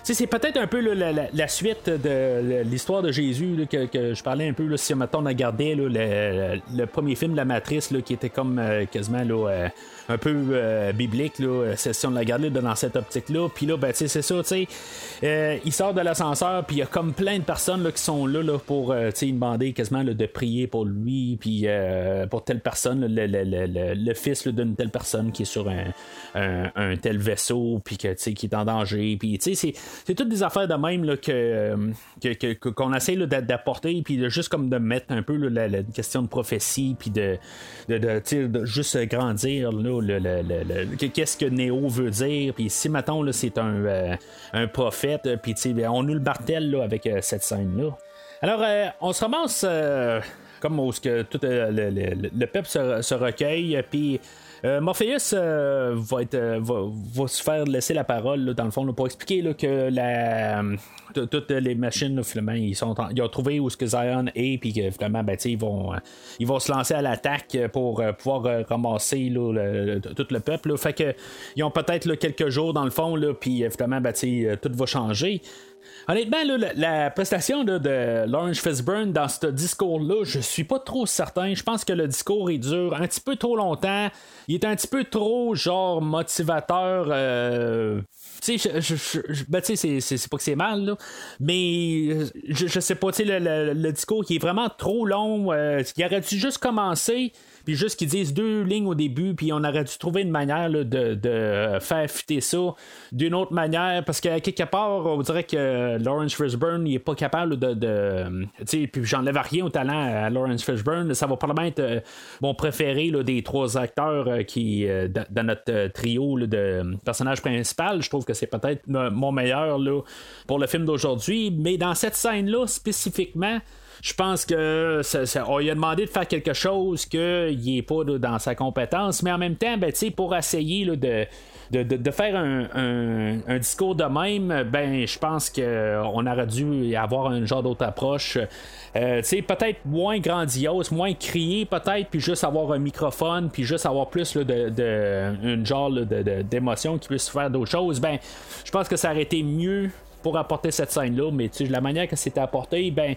sais, c'est peut-être un peu la, suite de l'histoire de Jésus que, je parlais un peu, là, si on a gardé le, le, premier film de la Matrice, qui était comme quasiment, là, un peu biblique, là, si on l'a gardé dans cette optique-là. Puis là, ben, c'est ça, tu sais. Il sort de l'ascenseur, puis il y a comme plein de personnes là, qui sont là, là pour lui demander quasiment de prier pour lui, puis pour telle personne, le, fils d'une telle personne qui est sur un, tel vaisseau, puis que, qui est en danger. Puis, c'est toutes des affaires de même là, que, qu'on essaie d'apporter, puis de, juste comme de mettre un peu la, question de prophétie, puis de, de, de, juste grandir qu'est-ce que Néo veut dire. Puis si, mettons, c'est un, euh, un prophète, puis ben, on nous le martèle avec euh, cette scène-là. Alors, euh, on se ramasse comme où que tout le, peuple se, recueille, puis euh, Morpheus euh, va, être, euh, va, se faire laisser la parole dans le fond pour expliquer que toutes les machines finalement ils, sont ils ont trouvé où ce que Zion est puis que finalement ben, ils vont ils vont se lancer à l'attaque pour pouvoir ramasser tout le peuple fait que ils ont peut-être quelques jours dans le fond puis finalement ben, tout va changer Honnêtement, la, prestation de Lawrence Fishburne dans ce discours-là, je suis pas trop certain. Je pense que le discours il dure un petit peu trop longtemps. Il est un petit peu trop genre motivateur. Euh, tu sais, ben, c'est pas que c'est mal, là, mais je, sais pas, tu sais, le, discours qui est vraiment trop long, euh, il aurait dû juste commencer, puis juste qu'ils disent deux lignes au début, puis on aurait dû trouver une manière de, faire fitter ça d'une autre manière, parce qu'à quelque part, on dirait que Lawrence Fishburne, il est pas capable de. de tu sais, puis j'enlève rien au talent à Lawrence Fishburne, ça va probablement être euh, mon préféré là, des trois acteurs euh, qui, euh, dans notre trio de personnages principaux. Je trouve que c'est peut-être mon meilleur là, pour le film d'aujourd'hui, mais dans cette scène-là spécifiquement, je pense que on lui a demandé de faire quelque chose qu'il n'est pas dans sa compétence, mais en même temps, ben, pour essayer de, de, faire un, discours de même, ben je pense qu'on aurait dû avoir un genre d'autre approche. Euh, peut-être moins grandiose, moins crié peut-être, puis juste avoir un microphone, puis juste avoir plus de, de, une genre d'émotion qui puisse faire d'autres choses. Ben, je pense que ça aurait été mieux pour apporter cette scène-là, mais la manière que c'était apporté, ben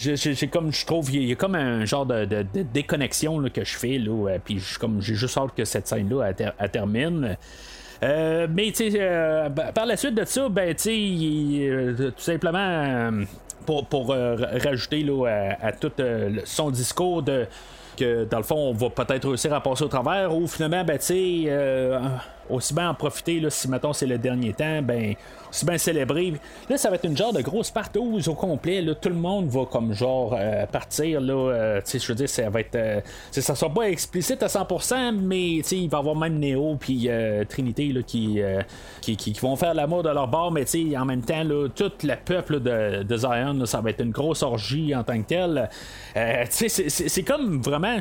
j'ai comme je trouve il y, a comme un genre de, déconnexion que je fais là euh, puis comme j'ai juste hâte que cette scène là elle, termine. Euh, mais tu euh, par la suite de ça ben tu sais tout simplement pour, pour rajouter à, tout son discours de que dans le fond on va peut-être réussir à passer au travers ou finalement ben tu sais aussi bien en profiter là, si mettons c'est le dernier temps ben c'est bien célébré. Là, ça va être une genre de grosse partouze au complet. Là, tout le monde va comme genre euh, partir. Là, euh, je veux dire, ça va être. Euh, ça sera pas explicite à 100%, mais il va y avoir même Neo puis Trinité là, qui, qui, vont faire l'amour de leur bord, mais en même temps, là, tout le peuple de, de Zion, ça va être une grosse orgie en tant que telle. c'est comme vraiment.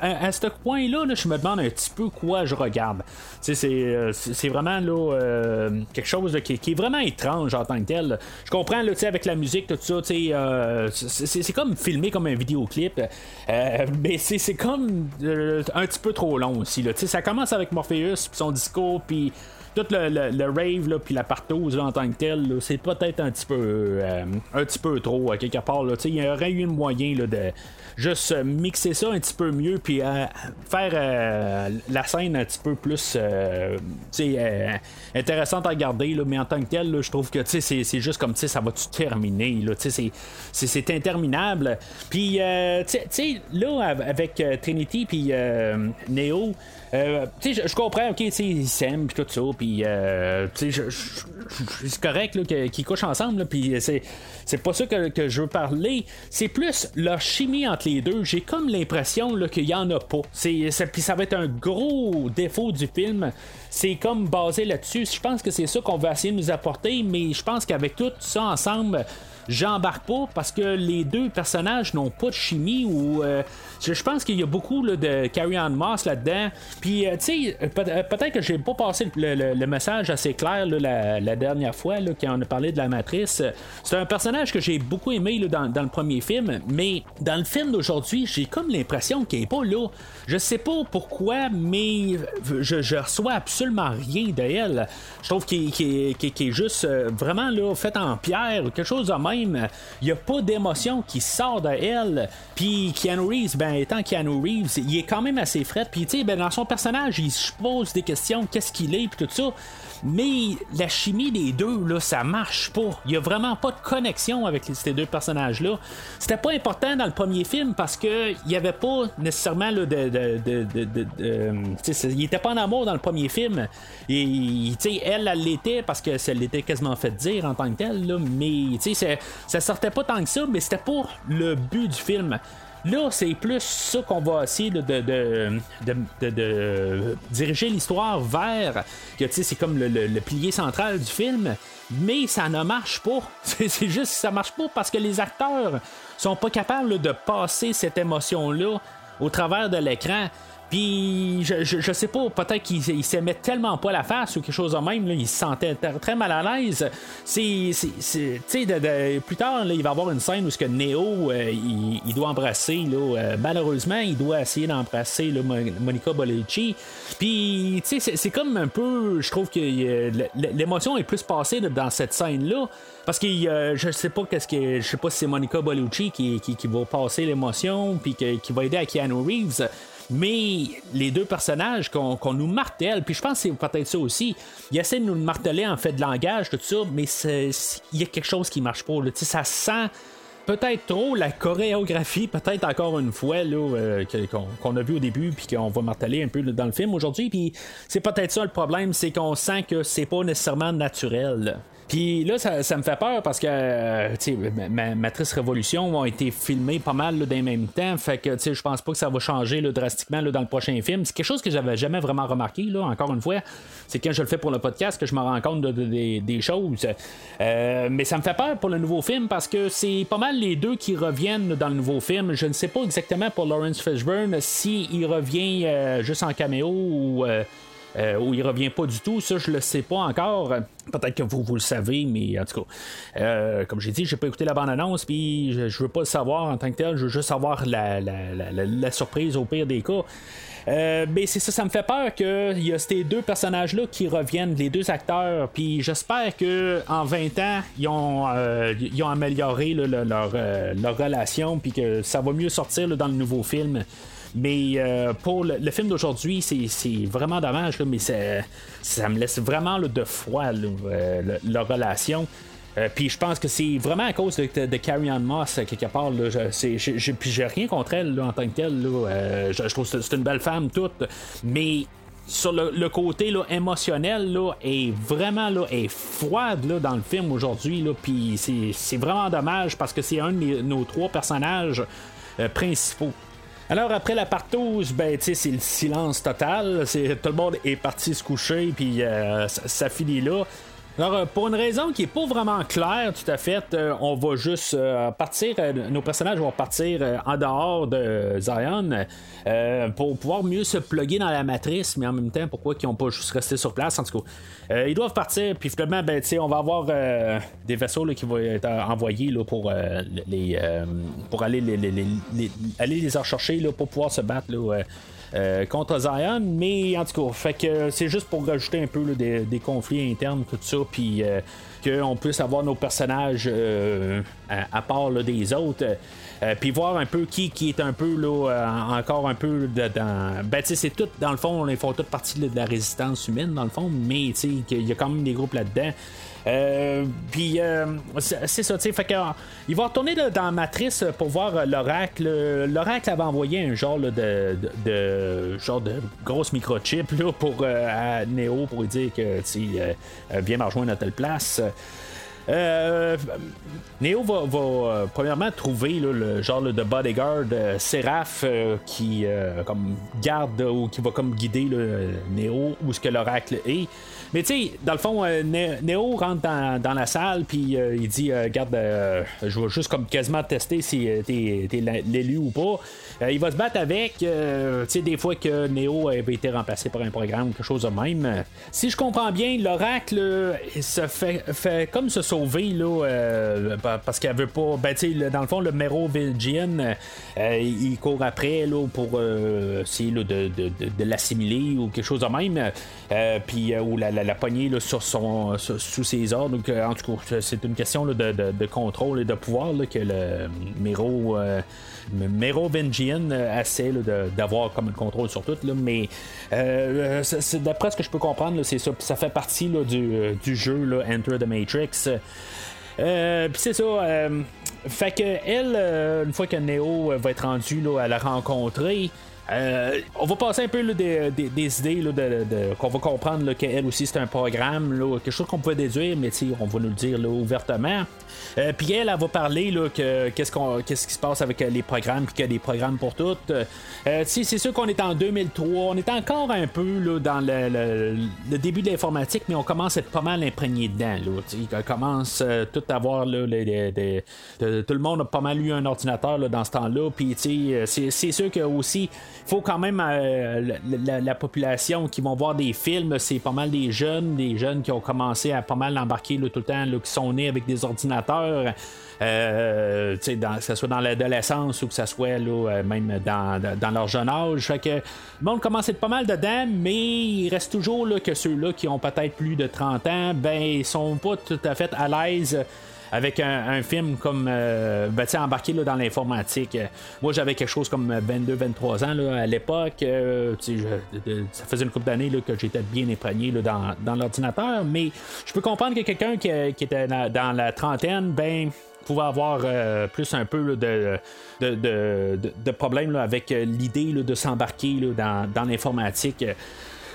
à, ce point-là, je me demande un petit peu quoi je regarde. C'est vraiment là, quelque chose qui est vraiment étrange en tant que tel. Je comprends, là, avec la musique, tout ça, euh, c'est comme filmé comme un vidéoclip, euh, mais c'est comme euh, un petit peu trop long aussi. Là. Ça commence avec Morpheus, son discours, puis tout le, rave puis la partose en tant que tel, c'est peut-être un petit peu un petit peu trop à quelque part. Il y aurait eu moyen là, de juste mixer ça un petit peu mieux puis faire la scène un petit peu plus intéressante à regarder. mais en tant que tel, je trouve que c'est juste comme ça va tout terminer. C'est interminable. Puis là, avec Trinity puis Neo, euh, je, comprends, ok, ils s'aiment, tout ça, puis euh, je, c'est correct qu'ils couchent ensemble, puis c'est, c'est pas ça que, que, je veux parler. C'est plus leur chimie entre les deux. J'ai comme l'impression qu'il y en a pas. C'est, puis ça va être un gros défaut du film. C'est comme basé là-dessus. Je pense que c'est ça qu'on va essayer de nous apporter, mais je pense qu'avec tout ça ensemble, j'embarque pas parce que les deux personnages n'ont pas de chimie ou euh, je, pense qu'il y a beaucoup de Carrie Ann Moss là-dedans. Puis, euh, tu sais, euh, peut-être que j'ai pas passé le, message assez clair la, dernière fois là, quand on a parlé de la matrice. C'est un personnage que j'ai beaucoup aimé dans, le premier film, mais dans le film d'aujourd'hui, j'ai comme l'impression qu'il est pas là. Je sais pas pourquoi, mais je, reçois absolument rien de elle. Je trouve qu'il est juste vraiment fait en pierre, quelque chose de même. Il n'y a pas d'émotion qui sort de elle. Puis Keanu Reeves, ben étant Keanu Reeves, il est quand même assez frais. Puis tu sais, ben, dans son personnage, il se pose des questions, qu'est-ce qu'il est, puis tout ça. Mais la chimie des deux, là, ça marche pas. Il y a vraiment pas de connexion avec ces deux personnages-là. C'était pas important dans le premier film parce que il y avait pas nécessairement de, de, euh, il était pas en amour dans le premier film. Et elle, elle l'était parce que ça l'était quasiment fait dire en tant que tel. Là, mais ça, ça sortait pas tant que ça, mais c'était pas le but du film. Là, c'est plus ça qu'on va essayer de, diriger l'histoire vers. Que c'est comme le, pilier central du film. Mais ça ne marche pas. [laughs] C'est juste ça marche pas parce que les acteurs sont pas capables de passer cette émotion-là au travers de l'écran. Puis, je, je, sais pas, peut-être qu'il s'aimait tellement pas la face ou quelque chose de même, là, il se sentait très mal à l'aise. Plus tard, il va y avoir une scène où ce que Neo, euh, il, doit embrasser, là, euh, malheureusement, il doit essayer d'embrasser Monica Bellucci. Puis, tu sais, c'est comme un peu, je trouve que euh, l'émotion est plus passée dans cette scène-là. Parce que je sais pas qu'est-ce que je sais pas si c'est Monica Bellucci qui, qui, va passer l'émotion puis qui va aider à Keanu Reeves. Mais les deux personnages qu'on nous martèle, puis je pense que c'est peut-être ça aussi, il essaie de nous marteler en fait de langage, tout ça, mais il y a quelque chose qui marche pas. Ça sent peut-être trop la chorégraphie, peut-être encore une fois là, euh, qu'on, a vu au début, puis qu'on va marteler un peu dans le film aujourd'hui. Puis c'est peut-être ça le problème, c'est qu'on sent que c'est pas nécessairement naturel. Puis là, ça, me fait peur parce que euh, Matrice Révolution ont été filmés pas mal dans le même temps. Fait que je pense pas que ça va changer drastiquement dans le prochain film. C'est quelque chose que j'avais jamais vraiment remarqué, là, encore une fois. C'est quand je le fais pour le podcast que je me rends compte de, des choses. Euh, mais ça me fait peur pour le nouveau film parce que c'est pas mal les deux qui reviennent dans le nouveau film. Je ne sais pas exactement pour Lawrence Fishburne s'il revient euh, juste en caméo ou euh, où il revient pas du tout. Ça, je le sais pas encore. Peut-être que vous, vous le savez, mais en tout cas, euh, comme j'ai dit, j'ai pas écouté la bande-annonce, puis je, veux pas le savoir en tant que tel. Je veux juste savoir la, surprise au pire des cas. Euh, mais c'est ça, ça me fait peur qu'il y a ces deux personnages-là qui reviennent, les deux acteurs, puis j'espère que en 20 ans, ils ont, ils ont amélioré leur, leur, relation, puis que ça va mieux sortir dans le nouveau film. Mais euh, pour le, film d'aujourd'hui, c'est vraiment dommage, mais ça me laisse vraiment de froid euh, leur relation. Euh, puis je pense que c'est vraiment à cause de, Carrie Ann Moss, quelque part. Là, puis j'ai rien contre elle en tant que telle. je, trouve que c'est une belle femme toute. Mais sur le, côté là, émotionnel là, est vraiment là, est froide là, dans le film aujourd'hui. Puis c'est vraiment dommage parce que c'est un de nos trois personnages principaux. Alors après la partouze, ben tu sais, c'est le silence total. C'est tout le monde est parti se coucher, puis euh, ça, finit là. Alors, euh, pour une raison qui est pas vraiment claire, tout à fait, euh, on va juste partir, nos personnages vont partir en dehors de Zion pour pouvoir mieux se plugger dans la matrice, mais en même temps, pourquoi ils n'ont pas juste resté sur place, en tout cas. Euh, ils doivent partir, puis finalement, ben, on va avoir euh, des vaisseaux qui vont être envoyés là, pour, euh, les, pour aller les, les, aller les rechercher là, pour pouvoir se battre. Contre Zion, mais en tout cas, fait que c'est juste pour rajouter un peu des, conflits internes, tout ça, puis qu'on puisse avoir nos personnages à, part des autres. Euh, puis voir un peu qui, qui est un peu là, euh, encore un peu dans. Ben, tu sais, c'est tout, dans le fond, ils font toute partie de la résistance humaine, dans le fond, mais il y a quand même des groupes là-dedans. Euh, puis euh, c'est ça, tu sais, fait que, il va retourner dans la matrice pour voir l'oracle. L'oracle avait envoyé un genre de, de, genre de grosse microchip là, pour à Neo pour lui dire que tu viens me rejoindre à telle place. Euh, Néo va, euh, premièrement trouver le genre de bodyguard euh, qui comme garde ou qui va comme guider le Néo où ce que l'oracle est. Mais tu sais, dans le fond, Néo rentre dans, la salle puis il dit Garde, je vais juste comme quasiment tester si t'es, l'élu ou pas. il va se battre avec, tu sais, des fois que Néo avait été remplacé par un programme ou quelque chose de même. Si je comprends bien, l'oracle se fait, fait comme se sauver là, euh, parce qu'elle veut pas. Ben, dans le fond, le Merovingian, euh, il court après là, pour euh, essayer de, de, de, l'assimiler ou quelque chose de même. puis, ou la, poignée sur son, sous ses ordres. Donc, en tout cas, c'est une question de, contrôle et de pouvoir que le Mero. Merovingian essaie d'avoir comme le contrôle sur tout, là, mais d'après ce que je peux comprendre, c'est ça. Ça fait partie du, jeu là, Enter the Matrix. Euh, puis c'est ça. Euh, fait que elle, euh, une fois que Neo va être rendu là, à la rencontrer, euh, on va passer un peu des, idées de, qu'on va comprendre qu'elle aussi c'est un programme, quelque chose qu'on peut déduire, mais on va nous le dire ouvertement. Euh, puis elle, elle va parler que qu'est-ce, qu'on, qu'est-ce qui se passe avec euh, les programmes, puis qu'il y a des programmes pour toutes. c'est sûr qu'on est en 2003, on est encore un peu dans le, début de l'informatique, mais on commence à être pas mal imprégné dedans. on commence tout à avoir tout le monde a pas mal eu un ordinateur dans ce temps-là. Puis c'est, c'est sûr que aussi faut quand même euh, la, population qui vont voir des films, c'est pas mal des jeunes, des jeunes qui ont commencé à pas mal embarquer tout le temps, qui sont nés avec des ordinateurs. Euh, que ce soit dans l'adolescence ou que ce soit euh, même dans, leur jeune âge. Fait que le monde commence à être pas mal dedans, mais il reste toujours là, que ceux-là qui ont peut-être plus de 30 ans, ben ils sont pas tout à fait à l'aise avec un, film comme euh, ben, embarqué là, dans l'informatique. Moi, j'avais quelque chose comme 22-23 ans là, à l'époque. Euh, ça faisait une couple d'années que j'étais bien épargné là, dans, dans l'ordinateur, mais je peux comprendre que quelqu'un qui, était dans, la trentaine, ben pouvait avoir euh, plus un peu de, de, de, de, problèmes avec l'idée de s'embarquer dans, dans l'informatique.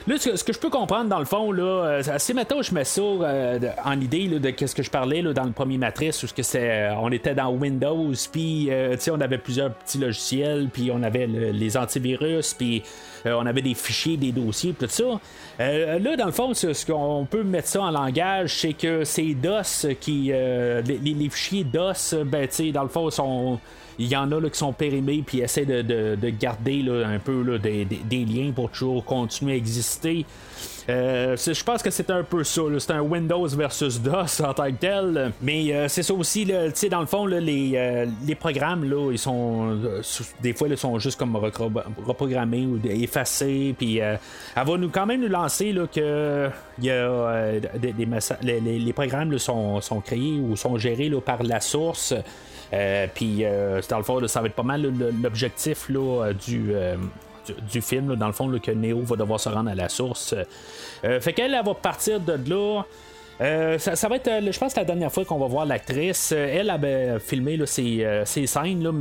Là, ce que je peux comprendre dans le fond, là, c'est euh, maintenant je mets ça euh, en idée de ce que je parlais là, dans le premier matrice où que c'est, euh, on était dans Windows, puis on avait plusieurs petits logiciels, puis on avait les antivirus, puis on avait des fichiers, des dossiers, tout ça. là, dans le fond, ce qu'on peut mettre ça en langage, c'est que ces DOS qui. Les, les, fichiers DOS, ben, dans le fond, sont il y en a là, qui sont périmés puis essaient de, de, garder là, un peu là, des, des, liens pour toujours continuer à exister. Euh, je pense que c'est un peu ça. C'est un Windows versus DOS en tant que tel. Mais euh, c'est ça aussi. dans le fond, les, euh, les, programmes, là, ils sont des fois, ils sont juste comme reprogrammés ou effacés. Puis elle va nous quand même nous lancer là, que y a, des, les, programmes sont, sont, créés ou sont gérés là, par la source. Euh, puis, euh, dans le fond, ça va être pas mal l'objectif euh, du, du, film, dans le fond, que Neo va devoir se rendre à la source. fait qu'elle, elle va partir de là. ça, va être, je pense, la dernière fois qu'on va voir l'actrice. Elle avait filmé ses, scènes, là,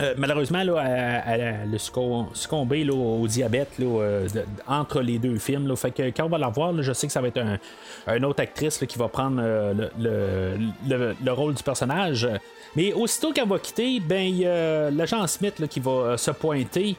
mais malheureusement, là, elle, a succombé au diabète entre les deux films. fait que quand on va la voir, je sais que ça va être un, une autre actrice qui va prendre le, le, rôle du personnage. Mais aussitôt qu'elle va quitter, ben l'agent Smith qui va euh, se pointer.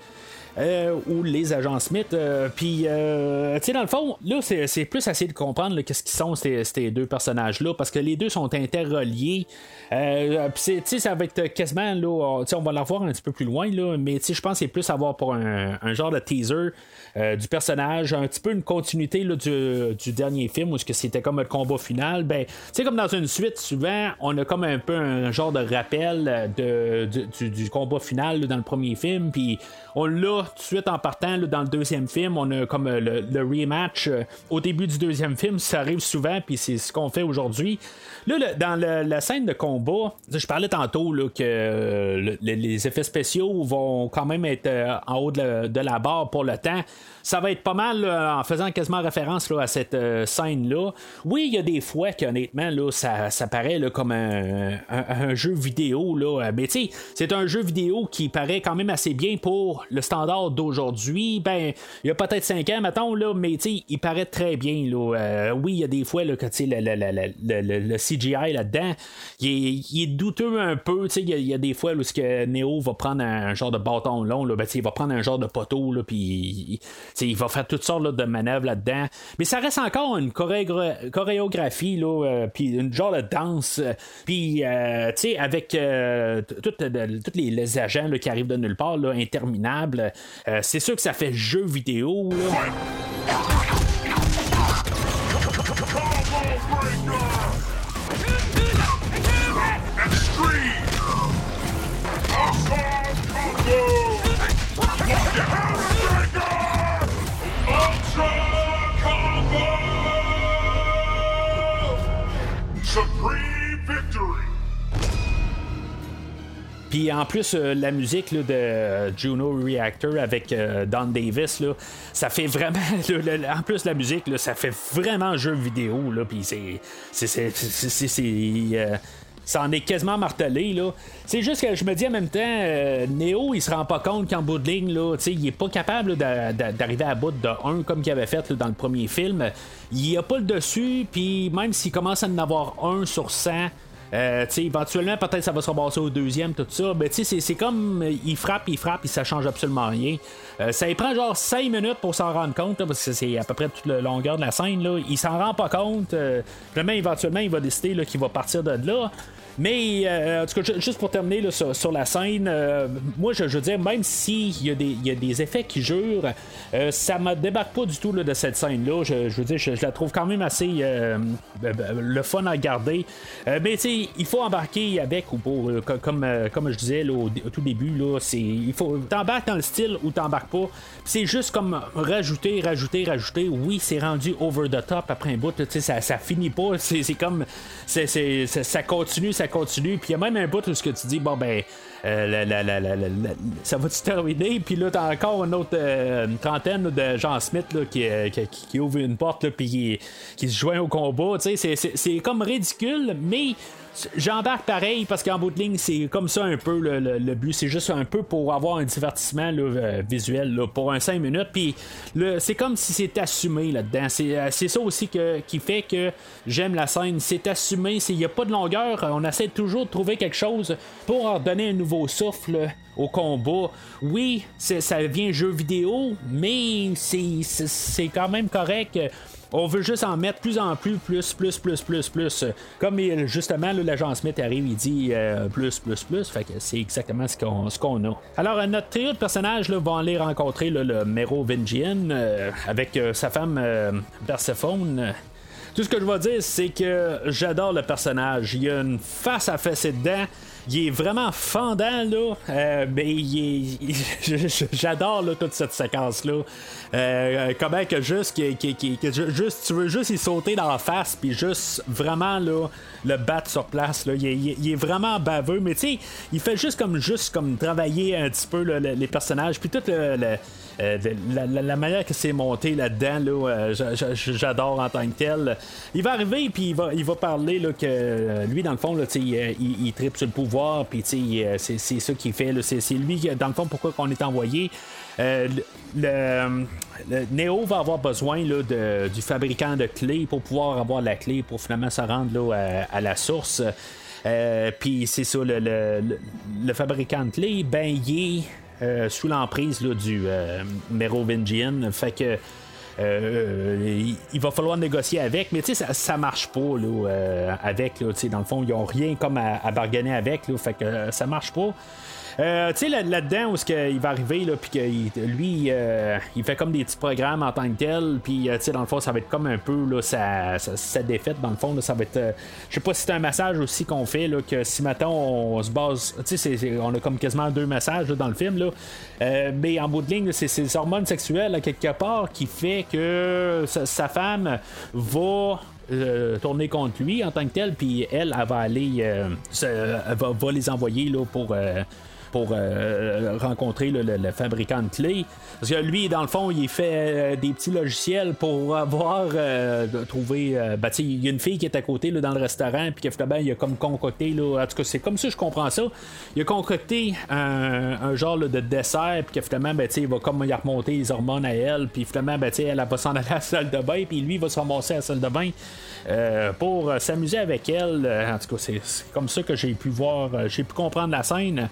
Euh, ou les agents Smith. Euh, puis, tu sais, dans le fond, là, c'est plus assez de comprendre qu'est-ce qui sont ces, ces deux personnages-là, parce que les deux sont interreliés. Euh, ça va être quasiment, là, on va la voir un petit peu plus loin, là, mais je pense que c'est plus à voir pour un, genre de teaser euh, du personnage, un petit peu une continuité là, du, du, dernier film où c'était comme un combat final. Ben, sais comme dans une suite, souvent, on a comme un peu un genre de rappel de, du, du, combat final dans le premier film, puis on l'a tout de suite en partant là, dans le deuxième film, on a comme euh, le, rematch euh, au début du deuxième film. Ça arrive souvent, puis c'est ce qu'on fait aujourd'hui. Là, dans la scène de combat, je parlais tantôt là, que euh, le- les- effets spéciaux vont quand même être en haut de, la- barre pour le temps. Ça va être pas mal en faisant quasiment référence à cette scène-là. Oui, il y a des fois qu'honnêtement, ça, ça paraît comme un, jeu vidéo. Là. Mais tu sais, c'est un jeu vidéo qui paraît quand même assez bien pour le standard d'aujourd'hui. Ben, il y a peut-être 5 ans, mettons, là, mais il paraît très bien. Là. Euh, oui, il y a des fois là, que le, le- le- le- CGI là-dedans, il est, douteux un peu. Il y, a- des fois où ce que Neo va prendre un genre de bâton long, là, ben, il va prendre un genre de poteau, là, puis il, va faire toutes sortes là, de manœuvres là-dedans. Mais ça reste encore une chorégra- chorégraphie, là, euh, puis une genre de danse. euh, Puis, tu sais, avec tous les, les agents là, qui arrivent de nulle part, là, interminables, euh, c'est sûr que ça fait jeu vidéo. Puis en plus, euh, la musique de euh, Juno Reactor avec euh, Don Davis, là, ça fait vraiment. [laughs] en plus, la musique, ça fait vraiment jeu vidéo. Puis c'est. c'est- ça en est quasiment martelé. Là. C'est juste que je me dis en même temps, Neo, il se rend pas compte qu'en bout de ligne, il est pas capable d'arriver à bout de 1 comme qu'il avait fait dans le premier film. Il a pas le dessus, puis même s'il commence à en avoir un sur 100, euh, éventuellement, peut-être ça va se ramasser au deuxième, tout ça. Mais tu sais, c'est- comme euh, il frappe, il frappe, et ça change absolument rien. Euh, ça lui prend genre 5 minutes pour s'en rendre compte, là, parce que c'est à peu près toute la longueur de la scène. Là. Il s'en rend pas compte. Euh, vraiment, éventuellement, il va décider qu'il va partir de là. Mais, euh, en tout cas, ju- juste pour terminer là, sur, la scène, euh, moi, je, veux dire, même s'il y, a des- y a des effets qui jurent, euh, ça me débarque pas du tout là, de cette scène-là. Je, je veux dire, je, la trouve quand même assez euh, le fun à garder. Mais, tu sais, il faut embarquer avec ou pour, co- comme, comme je disais au, tout début, là, c'est, il faut t'embarques dans le style ou t'embarques pas. C'est juste comme rajouter, rajouter, rajouter. Oui, c'est rendu over the top après un bout. ça, ça finit pas. C'est, comme. c'est- c'est- ça- continue, continue. Puis il y a même un bout où ce que tu dis, bon, ben. euh, ça va-tu [laughs] terminer? Puis là, t'as encore une autre euh, trentaine de Jean Smith là, qui, euh, qui, ouvre une porte puis qui, qui se joint au combat. C'est comme ridicule, mais j'embarque pareil parce qu'en bout de ligne, c'est comme ça un peu le, le- le but. C'est juste un peu pour avoir un divertissement euh, visuel pour un 5 minutes. Puis c'est comme si c'est assumé là-dedans. C'est euh, ça aussi qui fait que j'aime la scène. C'est assumé. Il n'y a pas de longueur. On essaie toujours de trouver quelque chose pour donner un nouveau souffle au combat. Oui, ça vient jeu vidéo, mais c'est quand même correct. On veut juste en mettre plus en plus, plus, plus, plus, plus, plus. Comme il- justement, l'agent Smith arrive, il dit euh, plus, plus, plus. Fait que c'est exactement ce qu'on, a. Alors, euh, notre trio de personnages là, vont aller rencontrer là, le Merovingian euh, avec euh, sa femme Persephone. Tout ce que je vais dire, c'est que j'adore le personnage. Il y a une face à fesser dedans. Il est vraiment fendant, là. Euh, mais. [laughs] J'adore toute cette séquence-là. Euh, comment que juste, tu veux juste y sauter dans la face, puis juste vraiment là, le battre sur place. Là. Il, est, vraiment baveux, mais tu sais, il fait juste comme juste comme travailler un petit peu les personnages, puis tout euh, la, manière que c'est monté là-dedans, là, euh, j'a- j'a- j'adore en tant que tel. Il va arriver puis il va, parler là, que euh, lui, dans le fond, là, il, euh, il, il tripe sur le pouvoir, puis euh, c'est ça qu'il fait. C'est lui, qui- dans le fond, pourquoi qu'on est envoyé. Euh, le, le- Neo va avoir besoin là, de- du fabricant de clés pour pouvoir avoir la clé pour finalement se rendre là, à, la source. Euh, Puis c'est ça, le, le- le- fabricant de clés, ben, il est sous l'emprise du Merovingian. Fait que. Euh, il, va falloir négocier avec, mais tu sais, ça, marche pas là, euh, avec. Là, dans le fond, ils ont rien comme à, bargainer avec, là, euh, ça marche pas. Euh, tu sais, là- là-dedans, où ce qu'il va arriver, là, puis que il- lui, euh, il fait comme des petits programmes en tant que tel, puis euh, tu sais, dans le fond, ça va être comme un peu là, sa, sa, défaite, dans le fond, là, ça va être. euh, je sais pas si c'est un massage aussi qu'on fait, là, que si maintenant on, se base. Tu sais, on a comme quasiment deux massages là, dans le film, là. Euh, mais en bout de ligne, c'est ses hormones sexuelles, quelque part, qui fait que sa, femme va euh, tourner contre lui en tant que tel, puis elle, elle va aller, va, va les envoyer là, pour. Pour euh, rencontrer là, le, fabricant de clés. Parce que lui, dans le fond, il fait euh, des petits logiciels pour avoir euh, trouvé. euh, ben, il y a une fille qui est à côté là, dans le restaurant, puis finalement, il a comme concocté. Là, en tout cas, c'est comme ça je comprends ça. Il a concocté un, genre de dessert, puis finalement, ben, il va comme y remonter les hormones à elle, puis finalement, ben, elle, va s'en aller à la salle de bain, puis lui, il va se ramasser à la salle de bain. euh, pour euh, s'amuser avec elle. Euh, En tout cas, c'est comme ça que j'ai pu voir, euh, j'ai pu comprendre la scène.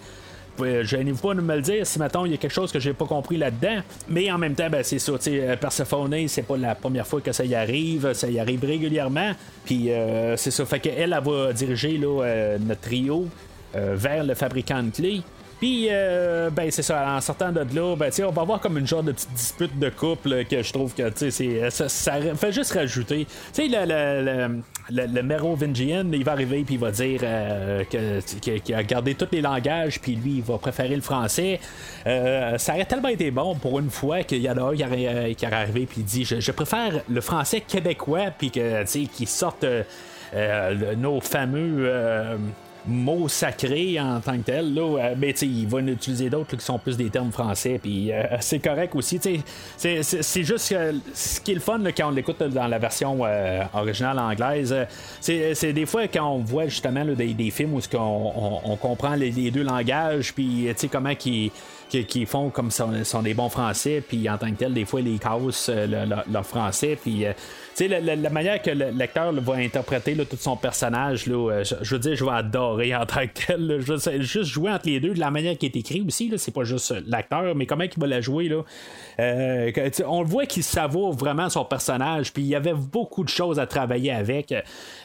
Euh, Gênez-vous pas de me le dire si maintenant il y a quelque chose que j'ai pas compris là-dedans. Mais en même temps, ben, c'est ça. euh, Persephone, c'est pas la première fois que ça y arrive. Ça y arrive régulièrement. Puis euh, c'est ça. Fait qu'elle, elle va diriger euh, notre trio euh, vers le fabricant de clés. Puis, euh, ben, c'est ça, en sortant de là, ben, on va avoir comme une genre de petite dispute de couple euh, que je trouve que, c'est- ça, fait juste rajouter. Tu sais, le, le, le, le, Mérovingian, il va arriver puis il va dire euh, qu'il a gardé tous les langages, puis lui, il va préférer le français. Euh, ça aurait tellement été bon pour une fois qu'il y en a un qui aurait, euh, qui aurait arrivé puis il dit je, préfère le français québécois, puis qu'il sorte euh, euh, nos fameux. euh, mots sacrés en tant que tel. Là, Euh, mais il va en utiliser d'autres qui sont plus des termes français, puis euh, c'est correct aussi. C'est, c'est, c'est juste que ce qui est le fun là, quand on l'écoute dans la version euh, originale anglaise, euh, c'est, c'est des fois quand on voit justement là, des, des films où qu'on, on, on comprend les, deux langages, puis sais comment qui, qui font comme sont, sont des bons français, puis en tant que tel, des fois, ils cassent euh, le- le- leur français, puis euh, la, manière que le va interpréter tout son personnage, euh, je, veux dire, je vais adorer en tant que tel. juste jouer entre les deux, de la manière qui est écrit aussi, c'est pas juste l'acteur, mais comment il va la jouer. Euh, on le voit qu'il savoure vraiment son personnage, puis il y avait beaucoup de choses à travailler avec.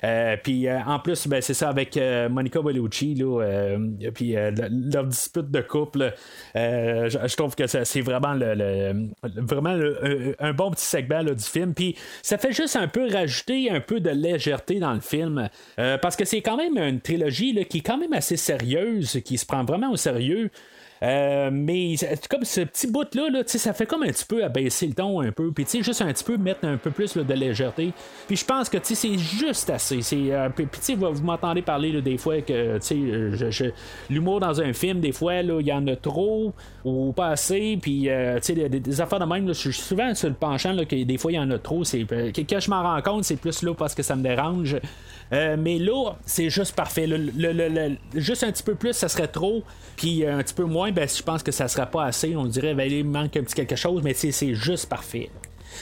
Euh, puis en plus, ben, c'est ça avec Monica Bellucci, puis le- leur dispute de couple. je, trouve que c'est vraiment un, bon petit segment du film. Puis ça fait juste un peu rajouter un peu de légèreté dans le film, euh, parce que c'est quand même une trilogie qui est quand même assez sérieuse, qui se prend vraiment au sérieux. Euh, mais comme ce petit bout là, ça fait comme un petit peu abaisser le ton un peu, puis juste un petit peu mettre un peu plus de légèreté. Puis je pense que c'est juste assez. Euh, puis vous, vous m'entendez parler des fois que euh, je- je- l'humour dans un film, des fois, il y en a trop ou pas assez, puis euh, des, des affaires de même, je suis souvent sur le penchant que des fois il y en a trop. C'est, euh, que je m'en rends compte, c'est plus là parce que ça me dérange. Mais là, c'est juste parfait. Le, le- le- juste un petit peu plus, ça serait trop. Puis un petit peu moins, ben, je pense que ça serait pas assez. On dirait, ben, manque un petit quelque chose, mais c'est juste parfait.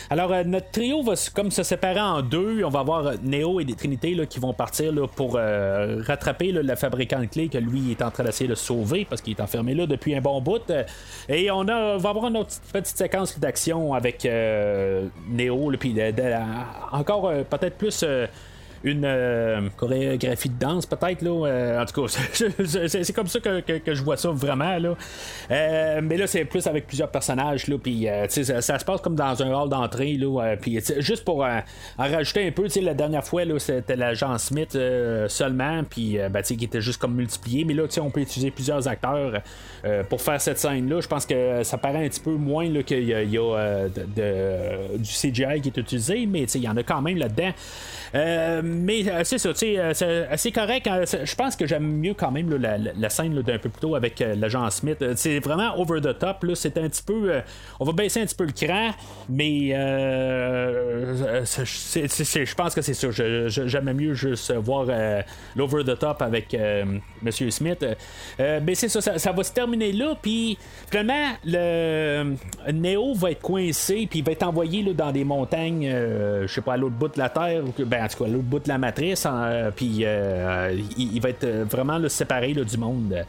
Alors, euh, notre trio va comme se séparer en deux. On va avoir euh, Neo et des Trinités là, qui vont partir là, pour euh, rattraper là, le fabricant de clés que lui est en train d'essayer de sauver parce qu'il est enfermé là depuis un bon bout. Et on a, va avoir une autre petite séquence d'action avec euh, Neo, puis de- encore peut-être plus. Une euh, chorégraphie de danse peut-être là euh, en tout cas [laughs] c'est- comme ça que, je vois ça vraiment là. Euh, mais là c'est plus avec plusieurs personnages là puis euh, ça, ça se passe comme dans un hall d'entrée là euh, puis juste pour euh, en rajouter un peu tu sais, la dernière fois là c'était l'agent Smith seulement puis ben, tu sais, qui était juste comme multiplié mais là tu sais, on peut utiliser plusieurs acteurs pour faire cette scène là je pense que ça paraît un petit peu moins là, qu'il y a, y a, du CGI qui est utilisé mais tu sais, il y en a quand même là-dedans mais euh, c'est ça, tu sais, euh, c'est correct. Je pense que j'aime mieux quand même la, scène d'un peu plus tôt avec euh, l'agent Smith. Euh, C'est vraiment over the top. C'est un petit peu. euh, on va baisser un petit peu le cran, mais euh, je pense que c'est ça. J'aimais mieux juste voir euh, l'over the top avec euh, Monsieur Smith. Euh, mais c'est ça, ça, va se terminer là. Puis finalement, le Neo va être coincé, puis il va être envoyé là, dans des montagnes, euh, je sais pas, à l'autre bout de la Terre, ben, en l'autre bout de la matrice. hein, puis euh, il, il va être euh, vraiment séparé du monde.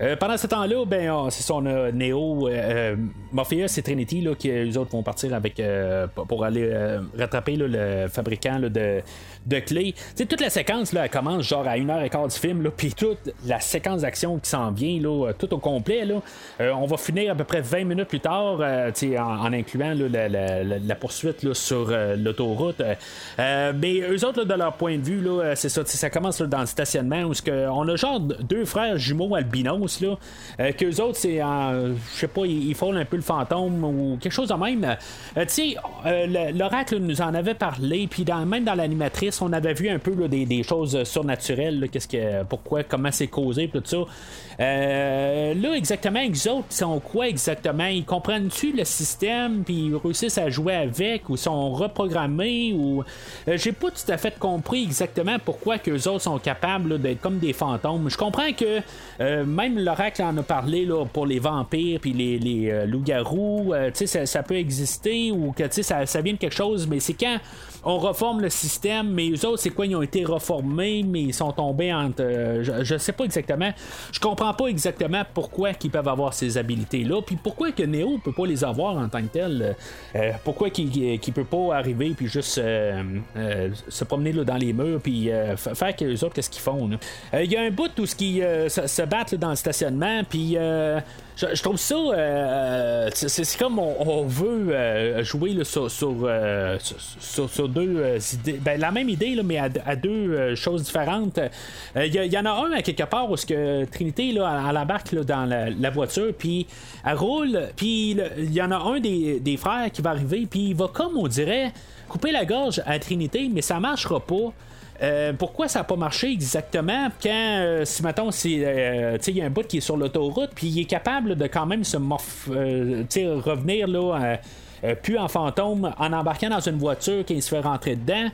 Euh, pendant ce temps-là, ben, on, c'est son Neo, euh, et Trinity là, qui eux autres vont partir avec pour aller rattraper le fabricant de, de sais toute la séquence là, elle commence genre à une heure et quart du film, puis toute la séquence d'action qui s'en vient, là, tout au complet. Là, on va finir à peu près 20 minutes plus tard, en, en, incluant la, poursuite sur l'autoroute. mais eux autres, de leur point de vue, là, c'est ça, ça commence dans le stationnement où on a genre deux frères jumeaux albinos là, euh, qu'eux autres, c'est je sais pas, ils, font un peu le fantôme ou quelque chose de même. Euh, tu sais, euh, l'oracle nous en avait parlé, puis même dans l'animatrice, on avait vu un peu des, choses surnaturelles, qu'est-ce que, pourquoi, comment c'est causé, tout ça. là, exactement, les autres sont quoi exactement? Ils comprennent-tu le système, puis ils réussissent à jouer avec, ou sont reprogrammés, ou. J'ai pas tout à fait compris exactement pourquoi que autres sont capables d'être comme des fantômes. Je comprends que euh, même l'oracle en a parlé pour les vampires puis les, euh, loups-garous, euh, ça, ça, peut exister ou que ça vient de quelque chose, mais c'est quand on reforme le système, mais eux autres, c'est quoi Ils ont été reformés, mais ils sont tombés entre. je, ne sais pas exactement. Je comprends pas exactement pourquoi ils peuvent avoir ces habilités-là, puis pourquoi que Neo peut pas les avoir en tant que tel. pourquoi qu'il peut pas arriver puis juste se promener dans les murs puis faire que les autres qu'est-ce qu'ils font. Il y a un bout où ce qui se, battent dans le stationnement, puis je, trouve ça, c'est comme on, veut jouer sur, sur, deux idées, ben, la même idée, là, mais à, deux choses différentes. Il y, en a un à quelque part où que Trinité, là, elle embarque dans la, voiture, puis elle roule, puis il y en a un des, des frères qui va arriver, puis il va comme on dirait couper la gorge à Trinité, mais ça marchera pas. Euh, pourquoi ça n'a pas marché exactement quand, euh, si mettons, euh, il y a un bout qui est sur l'autoroute, puis il est capable de quand même se revenir là, plus en fantôme en embarquant dans une voiture qui se fait rentrer dedans.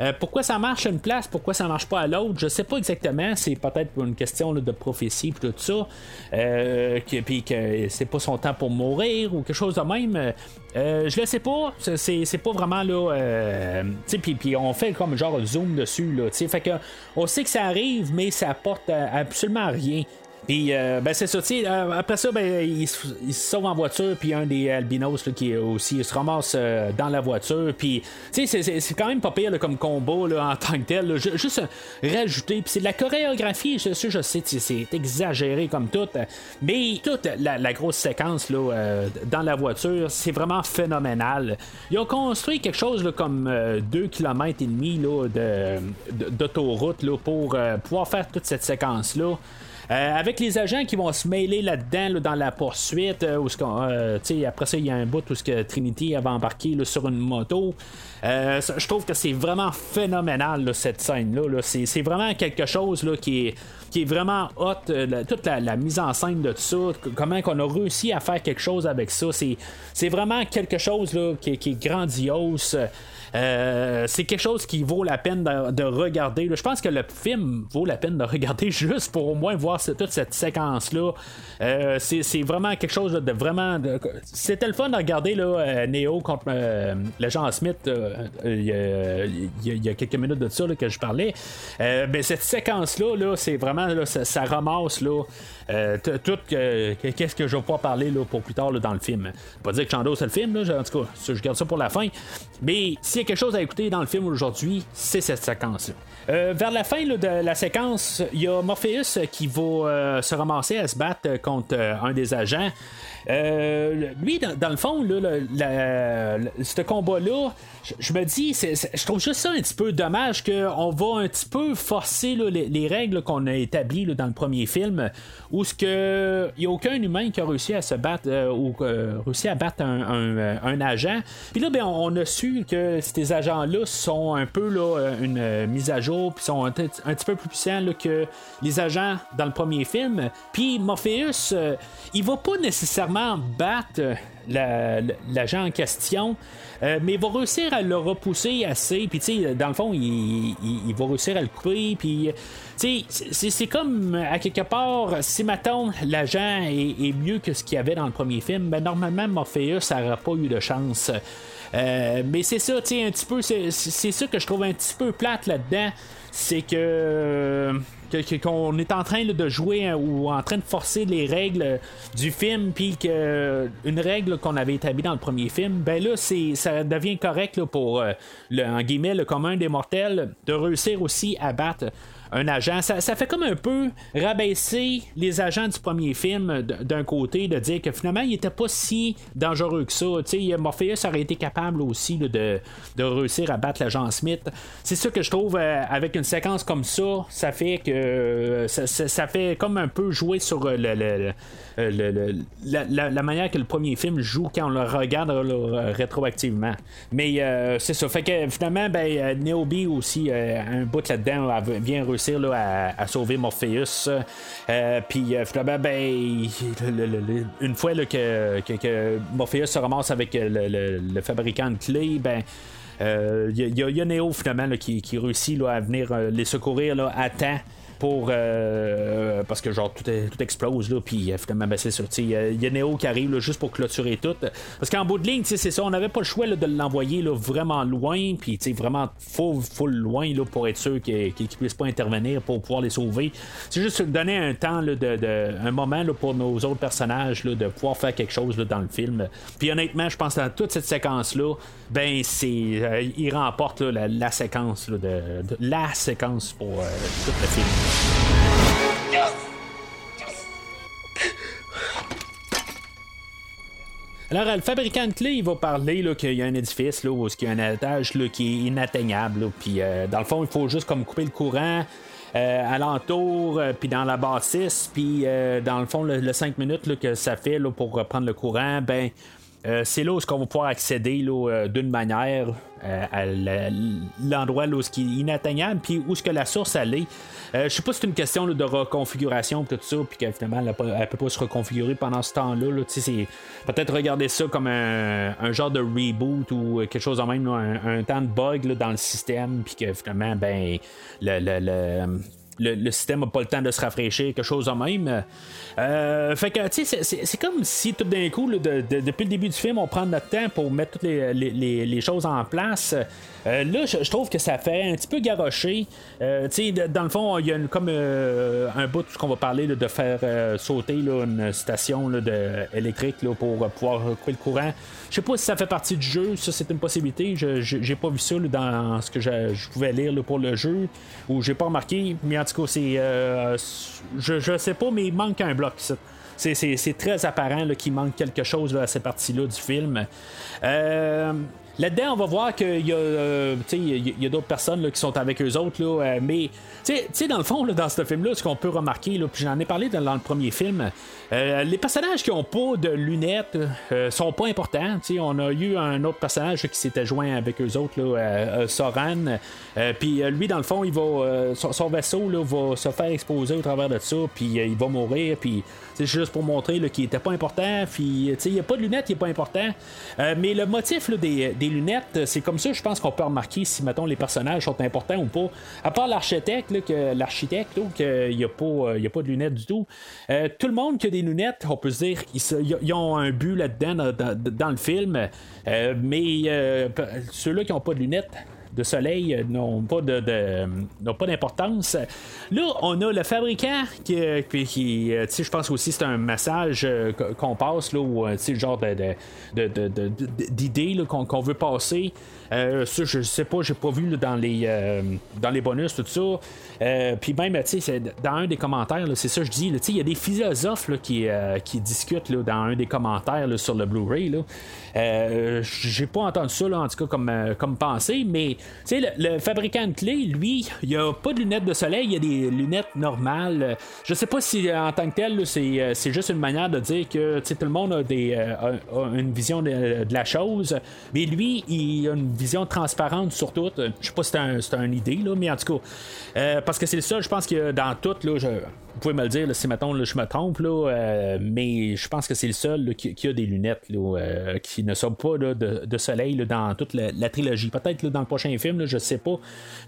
Euh, pourquoi ça marche à une place, pourquoi ça marche pas à l'autre, je sais pas exactement. C'est peut-être une question de prophétie puis tout ça. Euh, puis que c'est pas son temps pour mourir ou quelque chose de même. Euh, je le sais pas. C'est, pas vraiment là. puis, puis on fait comme genre zoom dessus. Là, fait que on sait que ça arrive, mais ça apporte absolument rien. Puis, euh, ben, c'est ça, euh, après ça, ben, il, se sauve en voiture, puis un des albinos qui est aussi, il se ramasse euh, dans la voiture, puis, tu sais, c'est quand même pas pire comme combo là, en tant que tel. juste rajouter, puis c'est de la chorégraphie, je, je sais, c'est exagéré comme tout, mais toute la, grosse séquence là, dans la voiture, c'est vraiment phénoménal. Ils ont construit quelque chose là, comme 2 km et demi d'autoroute pour pouvoir faire toute cette séquence-là. Euh, avec les agents qui vont se mêler là-dedans dans la poursuite, euh, où euh, après ça, il y a un bout où ce que Trinity avait embarqué sur une moto. je trouve que c'est vraiment phénoménal cette scène-là. C'est vraiment quelque chose là, qui est vraiment hot, toute la, mise en scène de tout ça, comment qu'on a réussi à faire quelque chose avec ça, c'est vraiment quelque chose là, qui, qui, est grandiose. Euh, c'est quelque chose qui vaut la peine de, regarder. Je pense que le film vaut la peine de regarder [laughs] juste pour au moins voir toute cette séquence-là. Euh, c'est vraiment quelque chose de vraiment. C'était le fun de regarder là, euh, Neo contre l'agent Smith il y, a quelques minutes de ça que je parlais. mais cette séquence-là, -là, c'est vraiment ça, ça, ramasse là, euh, tout qu'est-ce que je vais pouvoir parler là, pour plus tard dans le film. Pas dire que c'est le film, là, en tout cas, je garde ça pour la fin. Mais s'il y a quelque chose à écouter dans le film aujourd'hui, c'est cette séquence-là. Euh, vers la fin de la séquence, il y a Morpheus qui va euh, se ramasser à se battre contre un des agents. Euh, lui, dans, le fond, là, ce combat-là, je, me dis, je trouve juste ça un petit peu dommage qu'on va un petit peu forcer les, règles qu'on a établies dans le premier film, où ce il n'y a aucun humain qui a réussi à se battre euh, ou euh, réussi à battre un, agent. Puis là, ben, on a su que ces agents-là sont un peu une mise à jour, puis sont un, petit peu plus puissants que les agents dans le premier film. Puis Morpheus, il va pas nécessairement battre l'agent en question. mais il va réussir à le repousser assez. Puis, tu sais, dans le fond, il, va réussir à le couper. Puis, tu sais, c'est comme à quelque part, si maintenant l'agent est, mieux que ce qu'il y avait dans le premier film, ben normalement, Morpheus n'aurait pas eu de chance. mais c'est ça, tu sais, un petit peu, c'est ça que je trouve un petit peu plate là-dedans. C'est que qu'on est en train de jouer hein, ou en train de forcer les règles du film, puis que une règle qu'on avait établie dans le premier film, ben là, ça devient correct pour euh, le, en guillemets le commun des mortels de réussir aussi à battre un agent. Ça, fait comme un peu rabaisser les agents du premier film d'un côté, de dire que finalement, il était pas si dangereux que ça. Morpheus aurait été capable aussi de, réussir à battre l'agent Smith. C'est ça que je trouve euh, avec une séquence comme ça, ça fait que euh, ça, fait comme un peu jouer sur le, le, la, manière que le premier film joue quand on le regarde rétroactivement. Mais euh, c'est ça. Fait que finalement, ben, Neobi aussi, un bout là-dedans, vient réussir à, sauver Morpheus. Euh, puis euh, finalement, ben, une fois que, que, Morpheus se ramasse avec le, fabricant de clés, ben. Il euh, y, a Neo finalement qui, réussit à venir les secourir là, à temps pour euh, parce que genre tout, explose là puis euh, finalement ben, c'est ça il y a Neo qui arrive juste pour clôturer tout. Parce qu'en bout de ligne c'est ça on n'avait pas le choix de l'envoyer vraiment loin puis vraiment full, full loin là, pour être sûr qu'il ne puisse pas intervenir pour pouvoir les sauver. C'est juste donner un temps de, de, un moment là, pour nos autres personnages là, de pouvoir faire quelque chose dans le film. Puis honnêtement je pense que dans toute cette séquence là ben c'est euh, il remporte la, séquence de, la séquence pour tout le film alors, le fabricant de clés, il va parler qu'il y a un édifice là, où il y a un étage là, qui est inatteignable. Puis, euh, dans le fond, il faut juste comme couper le courant. Euh, alentour, euh, puis dans la bâtisse, puis dans le fond, le, 5 minutes que ça fait pour reprendre le courant, ben euh, c'est là où on va pouvoir accéder euh, d'une manière euh, à l'endroit où ce qui est inatteignable, puis où ce que la source allait. je sais pas si c'est une question de reconfiguration tout ça, puis qu'elle elle, peut pas se reconfigurer pendant ce temps-là. peut-être regarder ça comme un, genre de reboot ou quelque chose en même, un, temps de bug dans le système, puis que finalement, ben, le, système n'a pas le temps de se rafraîchir, quelque chose en même. Euh, fait que, tu sais, c'est comme si tout d'un coup, depuis le début du film, on prend notre temps pour mettre toutes les, choses en place. Euh, là, je, trouve que ça fait un petit peu garocher. Euh, tu sais, dans le fond, il y a comme un bout qu'on va parler de faire sauter une station de, électrique pour pouvoir couper le courant. Je sais pas si ça fait partie du jeu, ça c'est une possibilité. Je j'ai pas vu ça dans ce que je, pouvais lire pour le jeu, ou j'ai pas remarqué, mais en tout cas, c'est. Euh, je, je sais pas, mais il manque un bloc. C'est très apparent qu'il manque quelque chose à cette partie-là du film. Euh, Là-dedans, on va voir qu'il y a, euh, y a d'autres personnes qui sont avec eux autres, là, euh, mais dans le fond, dans ce film-là, ce qu'on peut remarquer, là, puis j'en ai parlé dans, le premier film, euh, les personnages qui n'ont pas de lunettes sont pas importants. on a eu un autre personnage qui s'était joint avec eux autres, là, Soran, puis lui, dans le fond, il va, son, vaisseau va se faire exposer au travers de ça, puis il va mourir, puis c'est juste pour montrer qu'il était pas important, puis il n'y a pas de lunettes, il n'est pas important. mais le motif des lunettes, c'est comme ça, je pense qu'on peut remarquer si, mettons, les personnages sont importants ou pas. À part l'architecte, l'architecte, qu'il n'y a, pas, euh, de lunettes du tout. Euh, tout le monde qui a des lunettes, on peut se dire, ils, ont un but là-dedans dans, le film. Euh, mais ceux-là qui n'ont pas de lunettes, de soleil euh, n'ont pas de, pas d'importance. Là, on a le fabricant qui, euh, qui, euh, je pense aussi c'est un massage qu'on passe là, ou le genre de, d'idée qu'on, veut passer. ça, je sais pas, j'ai pas vu dans les dans les bonus tout ça. Puis même, tu sais, dans un des commentaires, c'est ça que je dis, il y a des philosophes qui, qui discutent dans un des commentaires sur le Blu-ray. J'ai pas entendu ça en tout cas comme, comme pensée, mais le, le fabricant de clés, lui, il a pas de lunettes de soleil, il y a des lunettes normales. Je sais pas si en tant que tel, là, c'est, euh, c'est juste une manière de dire que tout le monde a, des, euh, une vision de, la chose, mais lui, il a une vision transparente sur tout. Je sais pas si c'est un, une idée, là, mais en tout cas, euh, parce que c'est le seul, je pense que dans tout, là, vous pouvez me le dire là, si mettons là, je me trompe, là, euh, mais je pense que c'est le seul là, qui, a des lunettes là, euh, qui ne sont pas là, de, soleil dans toute la, trilogie. Peut-être dans le prochain film, là, je sais pas,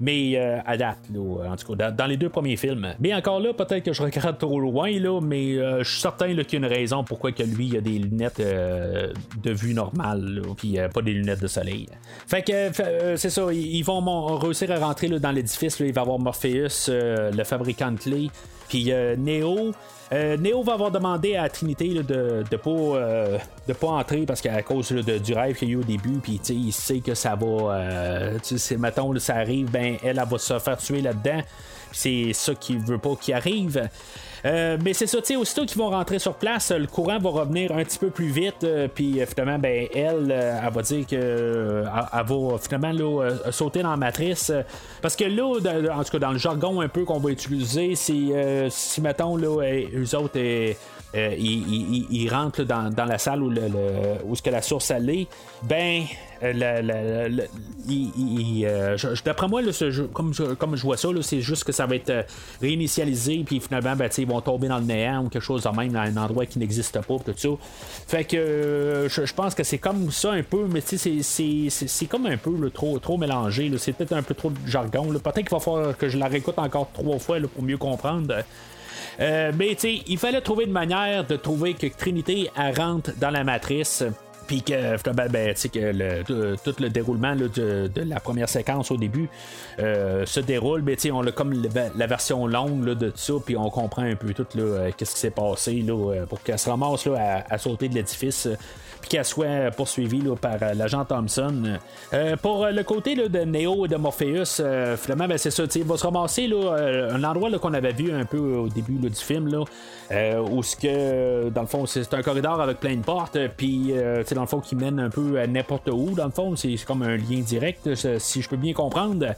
mais euh, à date, en tout cas, dans, les deux premiers films. Mais encore là, peut-être que je regarde trop loin, là, mais euh, je suis certain qu'il y a une raison pourquoi que lui il a des lunettes euh, de vue normale, puis pas des lunettes de soleil. Fait que c'est ça, ils, vont réussir à rentrer dans l'édifice. Il va y avoir Morpheus, le fabricant de clés. Puis Neo. Euh, Neo va avoir demandé à Trinité là, de de pas, euh, pas entrer parce qu'à cause de- du rêve qu'il y a eu au début, puis il sait que ça va. Euh, sais, mettons, là, ça arrive, ben elle, elle va se faire tuer là-dedans. C'est ça qu'il veut pas qu'il arrive. Euh, mais c'est ça, tu sais, aussitôt qu'ils vont rentrer sur place, le courant va revenir un petit peu plus vite, euh, puis euh, finalement, ben, elle, euh, elle va dire que elle, va finalement là, sauter dans la matrice. parce que là, en tout cas, dans le jargon un peu qu'on va utiliser, euh, si mettons, là, eux autres, euh, rentrent là, dans, la salle où, le, le- où ce que la source allait, ben, euh, il- il- d'après moi, comme, je, vois ça, c'est juste que ça va être euh, réinitialisé, puis finalement, ben, ils vont tomber dans le néant ou quelque chose de même, dans un endroit qui n'existe pas, tout ça. Fait que euh, je, pense que c'est comme ça un peu, mais c'est- comme un peu trop, mélangé. C'est peut-être un peu trop de jargon. Peut-être qu'il va falloir que je la réécoute encore trois fois pour mieux comprendre. Euh, mais tu sais, il fallait trouver une manière de trouver que Trinité rentre dans la matrice. Puis que, finalement, ben, le- tout, le déroulement de, la première séquence au début euh, se déroule, sais, on a comme le- la version longue de tout ça, puis on comprend un peu tout là, euh, qu'est-ce qui s'est passé là, euh, pour qu'elle se ramasse là, à, sauter de l'édifice. euh, puis qu'elle soit poursuivie là, par euh, l'agent Thompson. Euh, pour euh, le côté là, de Neo et de Morpheus, euh, finalement, ben, c'est ça. Il va se ramasser là, euh, un endroit qu'on avait vu un peu au début du film, là, euh, où ce que, dans le fond, c'est un corridor avec plein de portes, euh, puis euh, dans le fond, qui mène un peu à n'importe où. Dans le fond, c'est comme un lien direct, si je peux bien comprendre.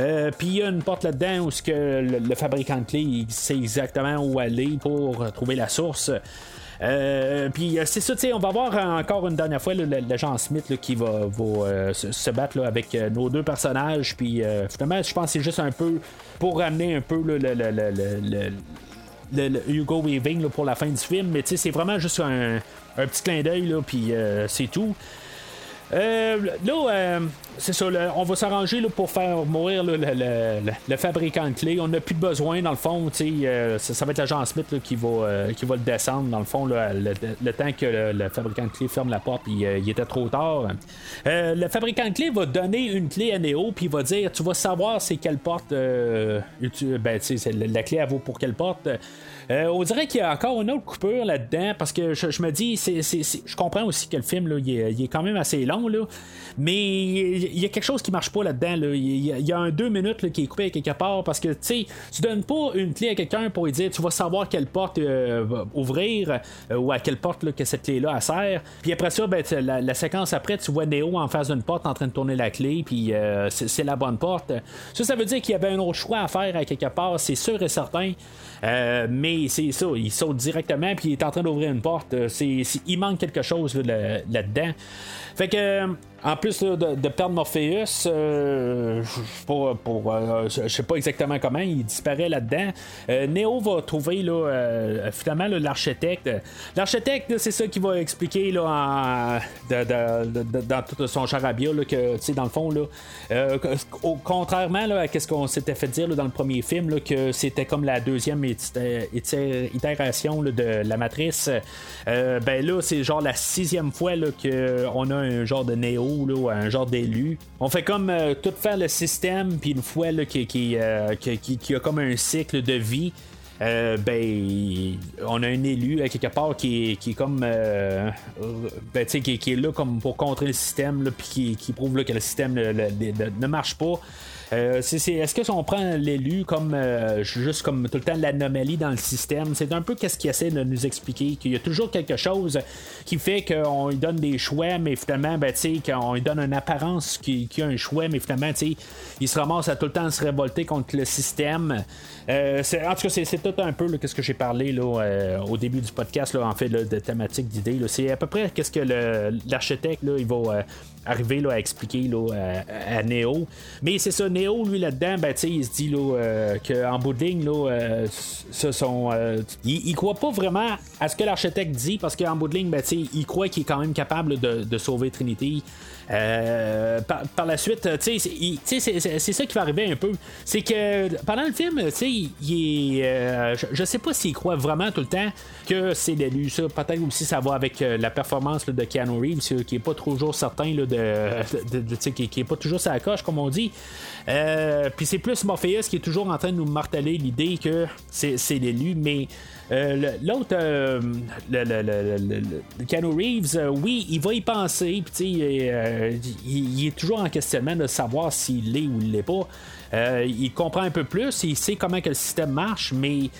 Euh, puis il y a une porte là-dedans où que le, fabricant de clés il sait exactement où aller pour trouver la source. Euh, puis euh, c'est ça, tu sais, on va voir encore une dernière fois l'agent Smith qui va, se, battre avec nos deux personnages. Puis finalement, je pense que c'est juste un peu pour ramener un peu le- le- Hugo Weaving pour la fin du film, mais c'est vraiment juste un, un petit clin d'œil, puis euh, c'est tout. Euh, là, euh, c'est ça, on va s'arranger pour faire mourir le, fabricant de clés. On n'a plus de besoin, dans le fond, euh, ça, va être l'agent Smith là, qui, va, euh, qui va le descendre, dans le fond, le, temps que le, fabricant de clés ferme la porte, il était trop tard. Le fabricant de clés va donner une clé à Neo, puis il va dire Tu vas savoir c'est quelle porte. ben, la clé, elle vaut pour quelle porte. Euh, on dirait qu'il y a encore une autre coupure là-dedans parce que je, me dis, c'est, je comprends aussi que le film il, est, quand même assez long, là, mais il y a quelque chose qui marche pas là-dedans. là. Il, y a, un deux minutes qui est coupé à quelque part parce que tu sais, tu donnes pas une clé à quelqu'un pour lui dire tu vas savoir quelle porte euh, ouvrir euh, ou à quelle porte que cette clé-là sert. Puis après ça, ben, la, séquence après, tu vois Neo en face d'une porte en train de tourner la clé, puis c'est, la bonne porte. Ça, ça veut dire qu'il y avait un autre choix à faire à quelque part, c'est sûr et certain. Mais c'est ça, il saute directement puis il est en train d'ouvrir une porte. Euh, C'est, il manque quelque chose là- là-dedans. Fait que euh, en plus de, de perdre Morpheus, euh, je- pour, pour, euh, je sais pas exactement comment, il disparaît là-dedans. Euh, Neo va trouver là, euh, finalement l'architecte. L'architecte, c'est ça qui va expliquer là, dans tout son charabia que, dans le fond, là, euh, contrairement à ce qu'on s'était fait dire dans le premier film, que c'était comme la deuxième itération de la matrice, euh, ben là, c'est genre la sixième fois qu'on a un genre de un genre d'élu. On fait comme euh, tout faire le système, puis une fois euh, qui- qui- a comme un cycle de vie. euh, ben, on a un élu quelque part qui est, comme. Ben, qui, qui, est là comme pour contrer le système, puis qui, prouve là, que le système ne marche pas. Euh, est-ce que si on prend l'élu comme euh, juste comme tout le temps l'anomalie dans le système, c'est un peu qu'est-ce qu'il essaie de nous expliquer, qu'il y a toujours quelque chose qui fait qu'on lui donne des choix, mais finalement, ben, qu'on lui donne une apparence qu'il y a un choix, mais finalement, il se ramasse à tout le temps se révolter contre le système. Euh, en tout cas, c'est, tout un peu ce que j'ai parlé là, au début du podcast, en fait, de thématique d'idées. C'est à peu près qu'est-ce que l'architecte il va arriver là, à expliquer là, à, Neo. Mais c'est ça, Neo, lui, là-dedans, ben, il se dit euh, qu'en bout de ligne, là, euh, ce sont, euh, il, croit pas vraiment à ce que l'architecte dit, parce qu'en bout de ligne, ben, il croit qu'il est quand même capable de, de sauver Trinity. Euh, par, la suite, c'est ça qui va arriver un peu. C'est que pendant le film, il est, euh, je, sais pas s'il croit vraiment tout le temps que c'est l'élu. Ça, peut-être aussi ça va avec euh, la performance de Keanu Reeves, qui est pas toujours certain de, de, qui, est pas toujours sa coche, comme on dit. Puis c'est plus Morpheus qui est toujours en train de nous marteler l'idée que c'est l'élu, mais euh, l'autre, euh, le, Keanu Reeves, euh, oui, il va y penser, puis il, est toujours en questionnement de savoir s'il l'est ou il l'est pas. il comprend un peu plus, il sait comment que le système marche, mais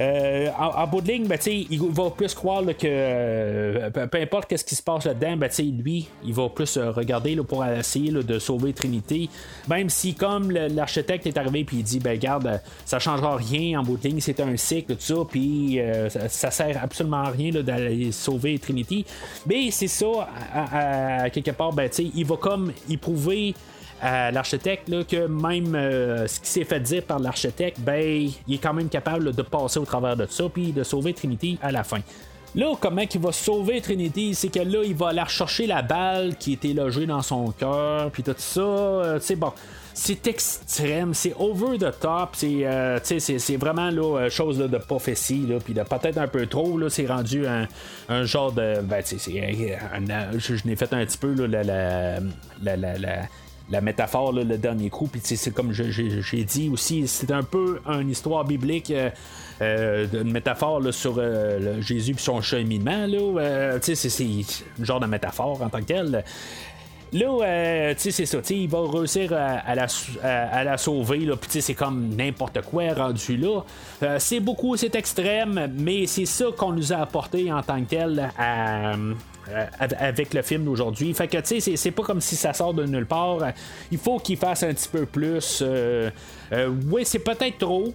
euh, en, bout de ligne, ben, il va plus croire que euh, peu, importe ce qui se passe là-dedans, ben, lui, il va plus euh, regarder pour essayer de sauver Trinité. Même si, comme l'architecte est arrivé puis il dit, ben, regarde, ça changera rien en bout de ligne, c'est un cycle, tout ça, puis ça, sert absolument à rien d'aller sauver Trinity. Mais c'est ça, quelque part, ben, il va comme éprouver l'architecte que même euh, ce qui s'est fait dire par l'architecte, ben, il est quand même capable de passer au travers de ça puis de sauver Trinity à la fin. Là, comment il va sauver Trinity, c'est que là, il va aller chercher la balle qui était logée dans son cœur, puis tout ça. Euh, tu bon, c'est extrême, c'est over the top, c'est euh, vraiment là, chose de prophétie, puis peut-être un peu trop, là, c'est rendu un, un, genre de. Ben, c'est, je, n'ai fait un petit peu là, la métaphore, le dernier coup. Puis c'est comme j'ai dit aussi, c'est un peu une histoire biblique. Euh, euh, une métaphore sur euh, Jésus et son cheminement. c'est un genre de métaphore en tant que tel. Là, tu sais, c'est ça, il va réussir à, la, la, sauver, là, puis c'est comme n'importe quoi rendu là. c'est beaucoup, c'est extrême, mais c'est ça qu'on nous a apporté en tant que tel à, euh, avec le film d'aujourd'hui. Fait que, tu sais, c'est pas comme si ça sort de nulle part. Il faut qu'il fasse un petit peu plus. Euh, euh, oui, c'est peut-être trop.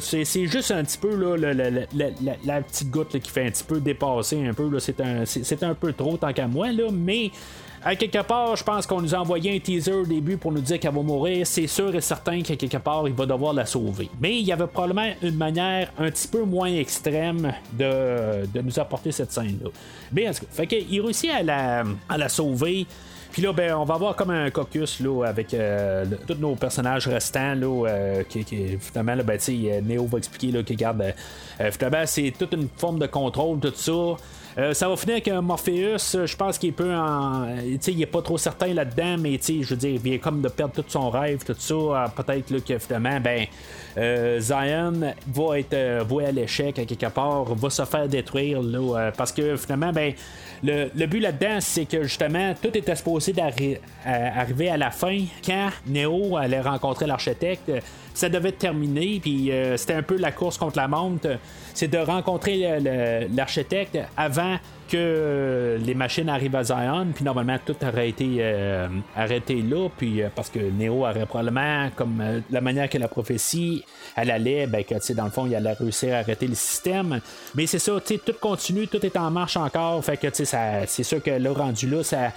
c'est juste un petit peu la, petite goutte qui fait un petit peu dépasser un peu. C'est un, peu trop tant qu'à moi, mais à quelque part, je pense qu'on nous a envoyé un teaser au début pour nous dire qu'elle va mourir. C'est sûr et certain qu'à quelque part, il va devoir la sauver. Mais il y avait probablement une manière un petit peu moins extrême de, nous apporter cette scène-là. Bien, fait qu'il réussit à la sauver. Puis là, ben, on va avoir comme un caucus là, avec euh, tous nos personnages restants. Là, euh, qui, qui, finalement, là, ben, Neo va expliquer là, que garde, euh, finalement, c'est toute une forme de contrôle, tout ça. Euh, ça va finir avec un Morpheus, je pense qu'il peut en. il est pas trop certain là-dedans, mais je veux dire, il vient comme de perdre tout son rêve, tout ça. Euh, peut-être que finalement, ben, euh, Zion va être voué à l'échec à quelque part, va se faire détruire, là, parce que finalement, ben, le, but là-dedans, c'est que justement, tout était supposé d'arriver à la fin quand Neo allait rencontrer l'architecte ça devait terminer, puis euh, c'était un peu la course contre la montre. C'est de rencontrer l'architecte avant que les machines arrivent à Zion, puis normalement tout aurait été euh, arrêté là, puis euh, parce que Neo aurait probablement, comme la manière que la prophétie, elle allait, ben que dans le fond, il allait réussir à arrêter le système. Mais c'est ça, tout continue, tout est en marche encore, fait que c'est sûr que là, rendu là, ça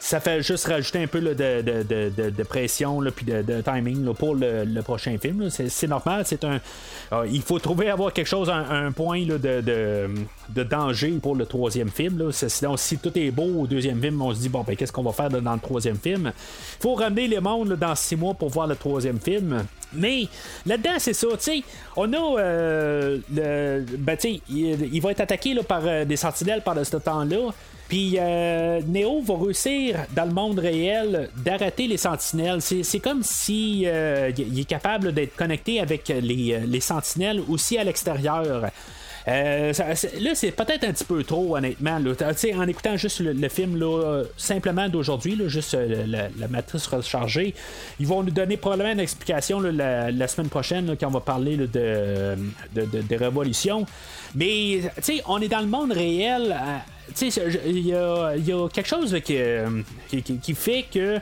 ça fait juste rajouter un peu de, de, de, pression puis de, timing pour le, prochain film. C'est normal. C'est un. Ah, il faut trouver avoir quelque chose, un, point de, danger pour le troisième film. Sinon, si tout est beau au deuxième film, on se dit bon ben qu'est-ce qu'on va faire dans le troisième film? Il faut ramener les mondes dans six mois pour voir le troisième film. Mais là-dedans, c'est ça, tu sais, on a euh, le. Ben, tu sais, il, va être attaqué là, par euh, des sentinelles par ce temps-là. Puis euh, Neo va réussir dans le monde réel d'arrêter les sentinelles. C'est comme si euh, il est capable d'être connecté avec les, les sentinelles aussi à l'extérieur. Euh, là, c'est peut-être un petit peu trop, honnêtement. Là. En écoutant juste le, film là, simplement d'aujourd'hui, juste euh, la, matrice rechargée, ils vont nous donner probablement une explication la, semaine prochaine quand on va parler de, de, de, révolution. Mais on est dans le monde réel. Euh, il y a, quelque chose qui, qui fait que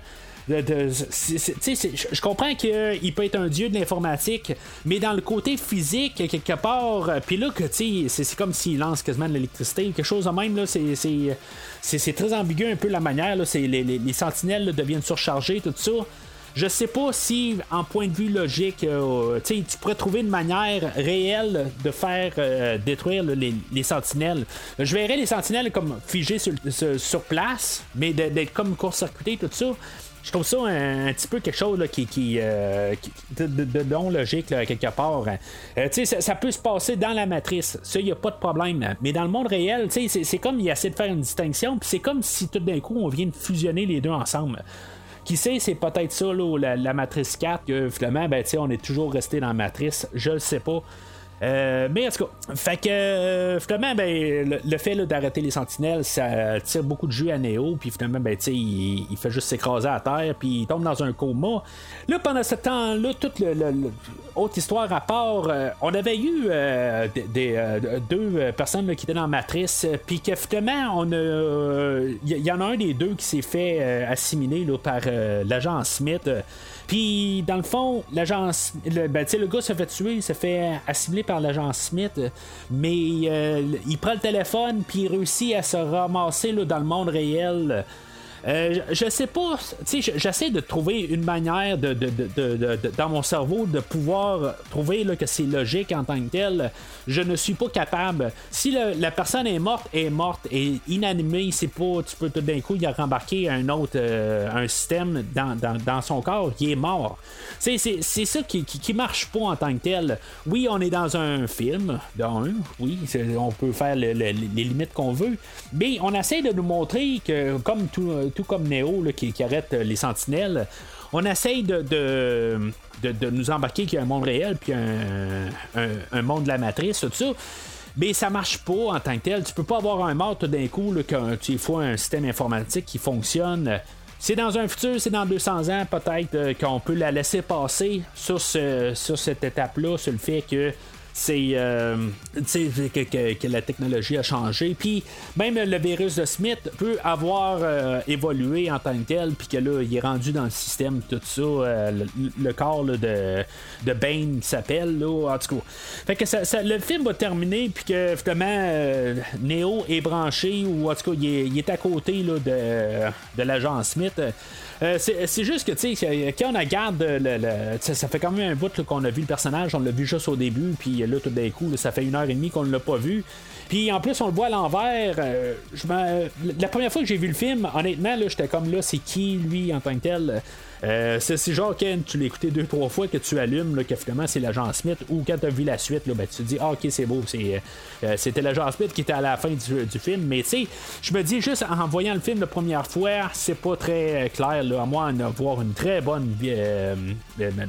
je comprends qu'il peut être un dieu de l'informatique, mais dans le côté physique, quelque part, euh, puis là, que c'est comme s'il lance quasiment de l'électricité, quelque chose de même, là, c'est très ambigu un peu la manière, là, les, les, les sentinelles deviennent surchargées, tout ça. Je sais pas si, en point de vue logique, euh, tu pourrais trouver une manière réelle de faire euh, détruire les, sentinelles. Je verrais les sentinelles comme figées sur, place, mais d'être comme court-circuité, tout ça je trouve ça un, petit peu quelque chose qui, qui, euh, de, non logique quelque part. Euh, ça, ça, peut se passer dans la matrice, ça, il n'y a pas de problème. Mais dans le monde réel, c'est comme il essaie de faire une distinction, puis c'est comme si tout d'un coup on vient de fusionner les deux ensemble. Qui sait, c'est peut-être ça, la, matrice 4, que finalement, ben, on est toujours resté dans la matrice, je le sais pas. Euh, mais en tout cas, fait que euh, finalement, ben, le, fait d'arrêter les sentinelles, ça tire beaucoup de jus à Néo, puis finalement, ben, il, il fait juste s'écraser à terre, puis il tombe dans un coma. Là, pendant ce temps-là, toute le, autre histoire à part, euh, on avait eu des, deux personnes qui étaient dans la matrice, puis que finalement, on il y, en a un des deux qui s'est fait assimiler là, par l'agent Smith. Puis, dans le fond, l'agent. Le, ben, le gars se fait tuer, il se fait assimiler par l'agent Smith, mais euh, il prend le téléphone, puis il réussit à se ramasser là, dans le monde réel. Euh, je sais pas, j'essaie de trouver une manière de, dans mon cerveau de pouvoir trouver là, que c'est logique en tant que tel. Je ne suis pas capable. Si la personne est morte, est morte, et inanimée, c'est pas, tu peux tout d'un coup, il a rembarqué un autre, euh, un système dans, son corps, il est mort. C'est, ça qui, qui, marche pas en tant que tel. Oui, on est dans un film, dans un, oui, on peut faire les limites qu'on veut, mais on essaie de nous montrer que, comme tout, tout comme Neo qui, arrête euh, les sentinelles, on essaye de, de, nous embarquer qu'il y a un monde réel puis un, monde de la matrice, tout ça. Mais ça marche pas en tant que tel. Tu peux pas avoir un mort tout d'un coup qu'il faut un système informatique qui fonctionne. C'est dans un futur, c'est dans 200 ans, peut-être euh, qu'on peut la laisser passer sur, ce, sur cette étape-là, sur le fait que c'est euh, que, la technologie a changé. Puis même le virus de Smith peut avoir euh, évolué en tant que tel, puis que là, il est rendu dans le système, tout ça. Euh, le, corps de, de Bane s'appelle, là, en tout cas. Fait que le film va terminer, puis que finalement, Neo est branché, ou en tout cas, il est, à côté de l'agent Smith. Euh, c'est juste que, tu sais, quand on regarde, le, ça fait quand même un bout qu'on a vu le personnage, on l'a vu juste au début, puis là, tout d'un coup, ça fait une heure et demie qu'on ne l'a pas vu. Puis en plus, on le voit à l'envers. Euh, la première fois que j'ai vu le film, honnêtement, j'étais comme là, c'est qui lui en tant que tel? Euh, c'est genre quand tu écouté deux, trois fois que tu allumes, là, que finalement c'est l'agent Smith, ou quand tu as vu la suite, là, ben, tu te dis, ah, ok, c'est beau, c'est, euh, c'était l'agent Smith qui était à la fin du, film. Mais tu sais, je me dis juste en voyant le film la première fois, c'est pas très clair, là, à moins d'avoir une très bonne euh,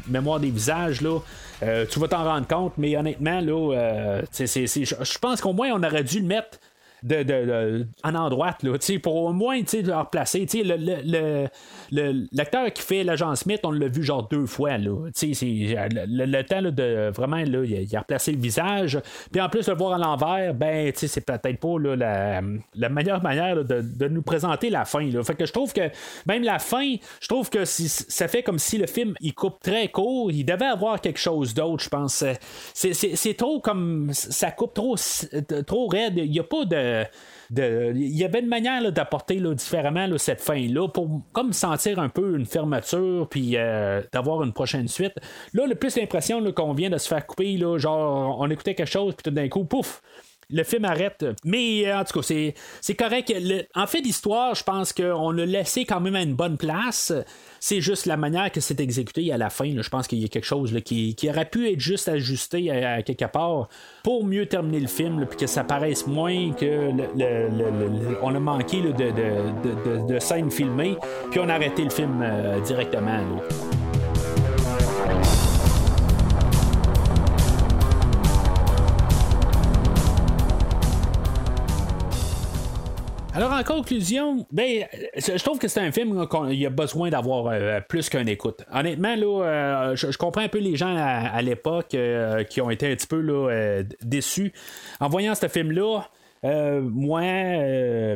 mémoire des visages, là. tu vas t'en rendre compte, mais honnêtement, là, je pense qu'au moins on aurait dû le mettre en endroit, là, pour au moins le replacer. Le, le, l'acteur qui fait l'agent Smith, on l'a vu genre deux fois. Là, c'est, le, temps de vraiment, là, il, a, replacé le visage. Puis en plus, le voir à l'envers, ben, c'est peut-être pas là, la, la, meilleure manière de, de, nous présenter la fin. Fait que je trouve que même la fin, je trouve que ça fait comme si le film il coupe très court. Il devait avoir quelque chose d'autre, je pense. C'est trop comme ça coupe trop, trop raide. Il n'y a pas de il y avait une manière d'apporter différemment cette fin-là pour comme sentir un peu une fermeture puis euh, d'avoir une prochaine suite. Là, le plus l'impression qu'on vient de se faire couper, genre on écoutait quelque chose puis tout d'un coup, pouf, le film arrête. Mais en tout cas, c'est, correct. en fait, l'histoire, je pense qu'on l'a laissé quand même à une bonne place. C'est juste la manière que c'est exécuté à la fin. je pense qu'il y a quelque chose qui, aurait pu être juste ajusté à, quelque part pour mieux terminer le film, puis que ça paraisse moins que on a manqué de, scènes filmées, puis on a arrêté le film euh, directement. Alors, en conclusion, ben, je trouve que c'est un film qu'il a besoin d'avoir euh, plus qu'un écoute. Honnêtement, là, euh, je, comprends un peu les gens à, l'époque euh, qui ont été un petit peu là, déçus en voyant ce film-là. moi,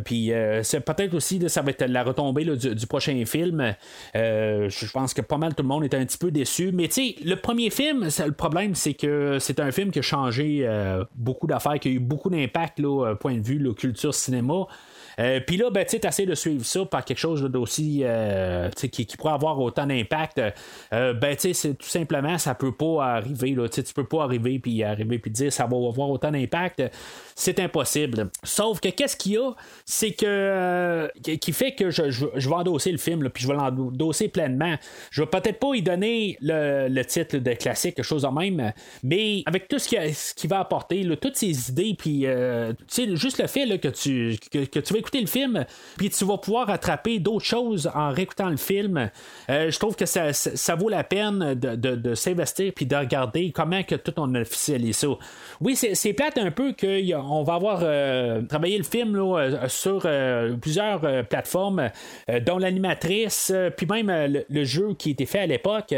puis c'est peut-être aussi, ça va être la retombée du, prochain film. je pense que pas mal tout le monde est un petit peu déçu. Mais tu sais, le premier film, le problème, c'est que c'est un film qui a changé beaucoup d'affaires, qui a eu beaucoup d'impact, là, point de vue, la culture cinéma. Euh, puis là, ben, tu essaies de suivre ça par quelque chose d'aussi euh, qui, qui, pourrait avoir autant d'impact. Euh, ben, tu sais, tout simplement, ça peut pas arriver. Là, tu peux pas arriver puis arriver puis dire ça va avoir autant d'impact. C'est impossible. Sauf que qu'est-ce qu'il y a, c'est que qui fait que je, je, vais endosser le film, puis je vais l'endosser pleinement. Je vais peut-être pas y donner le, titre de classique, quelque chose de même, mais avec tout ce qui, ce qui va apporter, toutes ces idées, puis juste le fait que tu que, que tu écouter le film, puis tu vas pouvoir attraper d'autres choses en réécoutant le film. Euh, je trouve que ça, ça, vaut la peine de, de, s'investir puis de regarder comment que tout on officialise ça. Oui, c'est plate un peu qu'on va avoir euh, travaillé le film euh, sur plusieurs plateformes, dont l'animatrice, puis même le, jeu qui était fait à l'époque,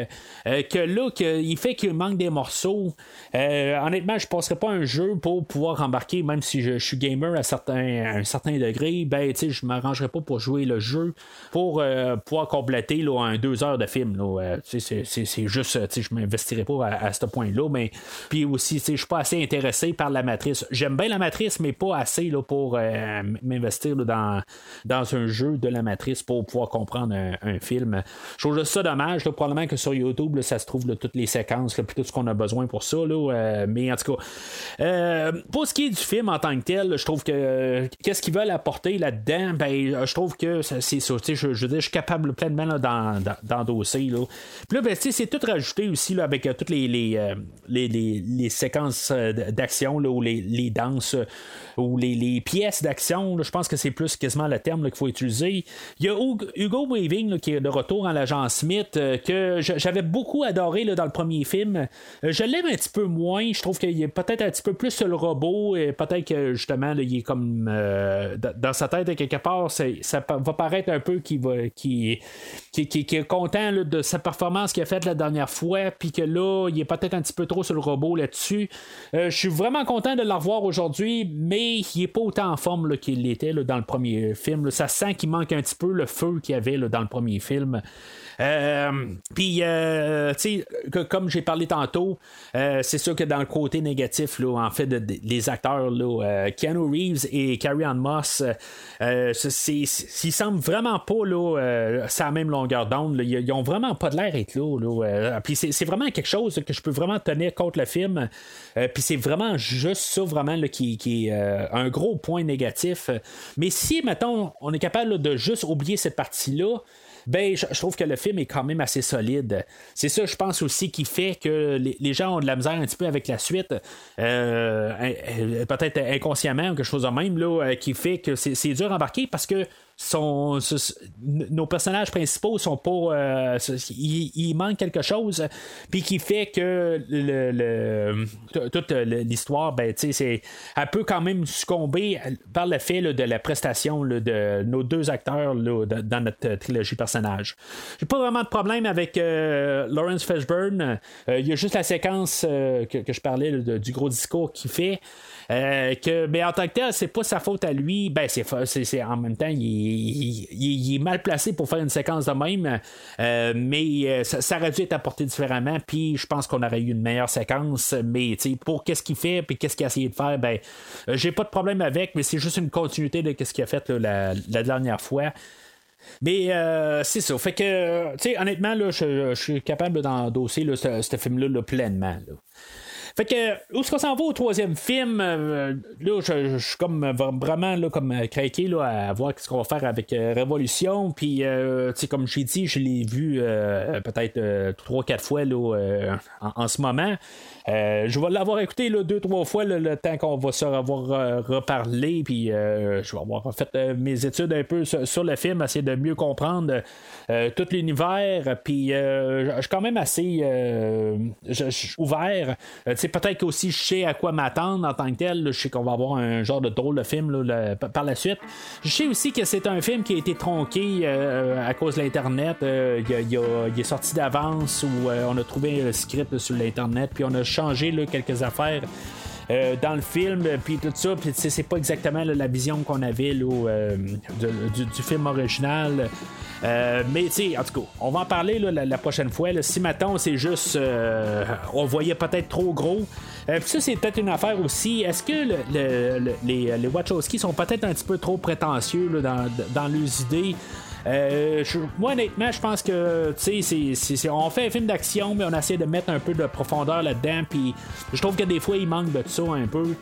que là, il fait qu'il manque des morceaux. honnêtement, je ne passerai pas un jeu pour pouvoir embarquer, même si je, suis gamer à, à un certain degré ben, tu m'arrangerai pas pour jouer le jeu pour euh, pouvoir compléter là, un deux heures de film. Euh, c'est, juste, tu sais, m'investirai pas à, ce point-là. Mais puis aussi, tu sais, je suis pas assez intéressé par la matrice. J'aime bien la matrice, mais pas assez là, pour euh, m'investir dans, dans un jeu de la matrice pour pouvoir comprendre un, film. Je trouve ça dommage. probablement que sur YouTube, ça se trouve toutes les séquences, puis tout ce qu'on a besoin pour ça. mais en tout cas, pour ce qui est du film en tant que tel, je trouve que qu'est-ce qu'ils veulent apporter là-dedans, ben, euh, je trouve que c'est ça. Je, je, je, je suis capable pleinement d'endosser. Là, Puis là, ben, c'est tout rajouté aussi là, avec euh, toutes les, les, euh, les, les, séquences d'action ou les, les danses ou les, pièces d'action. Je pense que c'est plus quasiment le terme qu'il faut utiliser. Il y a Hugo Weaving qui est de retour en l'agent Smith que j'avais beaucoup adoré là, dans le premier film. je l'aime un petit peu moins. Je trouve qu'il est peut-être un petit peu plus le robot. et Peut-être que justement, il est comme dans sa tête, quelque part, ça va paraître un peu qu'il qui, est content de sa performance qu'il a faite la dernière fois, puis que là, il est peut-être un petit peu trop sur le robot là-dessus. Euh, je suis vraiment content de le revoir aujourd'hui, mais il n'est pas autant en forme qu'il l'était dans le premier film. Ça sent qu'il manque un petit peu le feu qu'il y avait dans le premier film. Euh, puis, euh, comme j'ai parlé tantôt, euh, c'est sûr que dans le côté négatif, en fait, les acteurs, là, Keanu Reeves et Carrie Moss, ils semblent vraiment pas là, la même longueur d'onde. Ils, ont vraiment pas de l'air être là. puis c'est vraiment quelque chose que je peux vraiment tenir contre le film. puis c'est vraiment juste ça, vraiment, qui est un gros point négatif. Mais si, mettons, on est capable de juste oublier cette partie-là, ben, je, trouve que le film est quand même assez solide. C'est ça, je pense aussi, qui fait que les, gens ont de la misère un petit peu avec la suite, euh, peut-être inconsciemment ou quelque chose de même, là, euh, qui fait que c'est dur à embarquer parce que sont, nos personnages principaux sont pas. Euh, il, manque quelque chose, puis qui fait que le, toute l'histoire, ben, c'est, elle peut quand même succomber par le fait de la prestation de nos deux acteurs dans notre trilogie personnage. J'ai pas vraiment de problème avec euh, Lawrence Fishburne. Euh, il y a juste la séquence que, je parlais du gros discours qu'il fait. Euh, que, mais en tant que tel, c'est pas sa faute à lui. Ben, c'est, en même temps, il, est mal placé pour faire une séquence de même. Euh, mais euh, ça, aurait dû être apporté différemment. Puis je pense qu'on aurait eu une meilleure séquence. Mais pour qu'est-ce qu'il fait, puis qu'est-ce qu'il a essayé de faire, ben, j'ai pas de problème avec. Mais c'est juste une continuité de ce qu'il a fait la, dernière fois. Mais c'est ça. Fait que, tu sais, honnêtement, là, je, suis capable d'endosser ce, film-là pleinement. Fait que, où est-ce qu'on s'en va au troisième film? Euh, là, je, suis comme vraiment là, comme craqué là, à voir ce qu'on va faire avec Révolution. Puis, tu sais, comme j'ai dit, je l'ai vu peut-être trois, quatre fois là, en, ce moment. Je vais l'avoir écouté là, deux, trois fois le temps qu'on va se revoir reparler. Puis, je vais avoir fait mes études un peu sur, le film, essayer de mieux comprendre tout l'univers. Puis, je suis quand même assez ouvert. Euh, peut-être aussi je sais à quoi m'attendre en tant que tel. je sais qu'on va avoir un genre de drôle de film par la suite. Je sais aussi que c'est un film qui a été tronqué euh, à cause de l'Internet. Euh, il, est sorti d'avance où on a trouvé le script sur l'Internet, puis on a changé quelques affaires. dans le film, puis tout ça, puis c'est pas exactement la vision qu'on avait là, du, film original. Euh, mais tu en tout cas, on va en parler la, prochaine fois. Si maintenant c'est juste, euh, on voyait peut-être trop gros. Euh, ça, c'est peut-être une affaire aussi. Est-ce que les, les Wachowski sont peut-être un petit peu trop prétentieux dans leurs idées? Moi, honnêtement, je pense que, tu sais, on fait un film d'action, mais on essaie de mettre un peu de profondeur là-dedans. Puis, je trouve que des fois, il manque de ça un peu.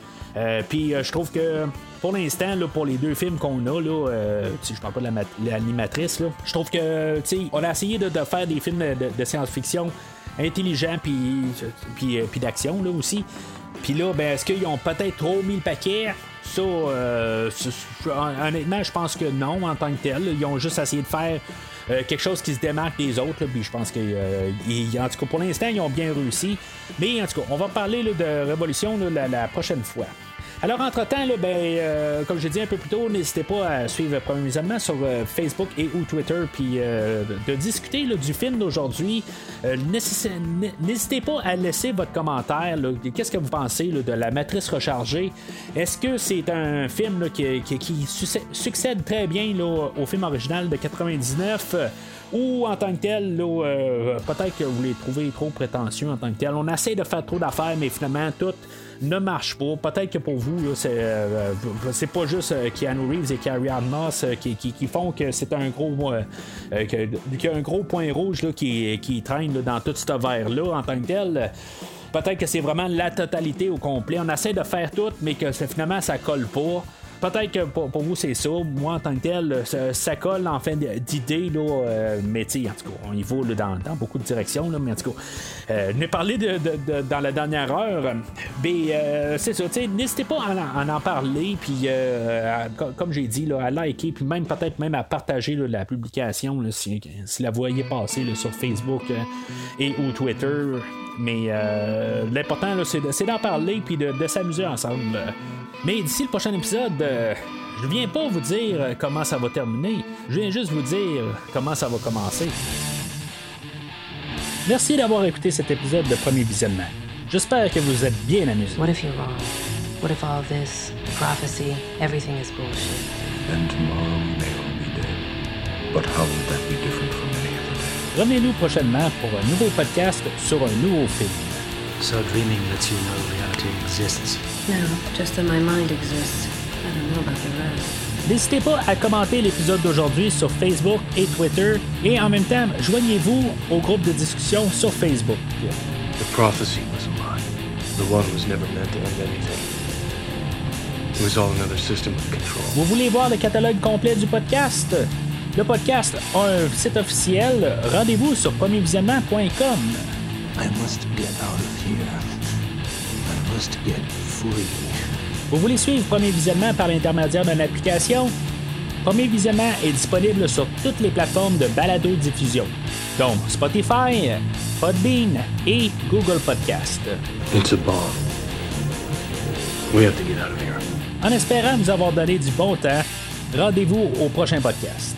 puis, je trouve que pour l'instant, pour les deux films qu'on a, là, euh, je parle pas de l'animatrice, je trouve que on a essayé de, faire des films de, science-fiction intelligents puis, puis, euh, puis d'action là aussi. Puis là, ben, est-ce qu'ils ont peut-être trop mis le paquet? Ça, euh, honnêtement, je pense que non en tant que tel. Ils ont juste essayé de faire quelque chose qui se démarque des autres. Puis je pense que, en tout cas, pour l'instant, ils ont bien réussi. Mais en tout cas, on va parler de Révolution la prochaine fois. Alors, entre-temps, ben, euh, comme je dit un peu plus tôt, n'hésitez pas à suivre Premier Visionnement sur euh, Facebook et ou Twitter, puis euh, de discuter du film d'aujourd'hui. N'hésitez pas à laisser votre commentaire. Qu'est-ce que vous pensez de La Matrice rechargée? Est-ce que c'est un film qui, succède très bien au film original de 99? ou en tant que tel, peut-être que vous les trouvez trop prétentieux en tant que tel. On essaie de faire trop d'affaires, mais finalement, tout ne marche pas. Peut-être que pour vous, c'est, euh, c'est pas juste euh, Keanu Reeves et Carrie euh, qui, font que c'est un gros a un gros point rouge là, qui, traîne dans tout ce verre-là en tant que tel. Peut-être que c'est vraiment la totalité au complet. On essaie de faire tout, mais que finalement ça colle pas. Peut-être que pour, vous, c'est ça. Moi, en tant que tel, ça, colle en fin d'idée, là, euh, mais tu en tout cas, on y va dans, beaucoup de directions, là, mais en tout cas, euh, ne parler de, dans la dernière heure, mais euh, c'est ça, n'hésitez pas à, en parler, puis comme j'ai dit, là, à liker, puis même peut-être même à partager la publication, si, si, la voyez passer sur Facebook et ou Twitter. Mais l'important, c'est d'en parler, puis de, s'amuser ensemble. Mais d'ici le prochain épisode, euh, je viens pas vous dire euh, comment ça va terminer. Je viens juste vous dire comment ça va commencer. Merci d'avoir écouté cet épisode de Premier Visionnement. J'espère que vous êtes bien amusé. What if you're wrong? What if all this, prophecy, everything is bullshit? Then tomorrow we may all be dead. But how would that be Revenez-nous prochainement pour un nouveau podcast sur un nouveau film. So dreaming lets you know reality exists. No, just that my mind exists. I don't know about the rest. N'hésitez pas à commenter l'épisode d'aujourd'hui sur Facebook et Twitter et en même temps, joignez-vous au groupe de discussion sur Facebook. The prophecy was a lie. The one was never meant to end anything. It was all another system of control. Vous voulez voir le catalogue complet du podcast? Le podcast a un site officiel. Rendez-vous sur premiervisionnement.com. I must get out of here. I must get free. Vous voulez suivre Premier Visionnement par l'intermédiaire d'une application? Premier Visionnement est disponible sur toutes les plateformes de balado-diffusion, dont Spotify, Podbean et Google Podcast. It's a bomb. We have to get out of here. En espérant vous avoir donné du bon temps, rendez-vous au prochain podcast.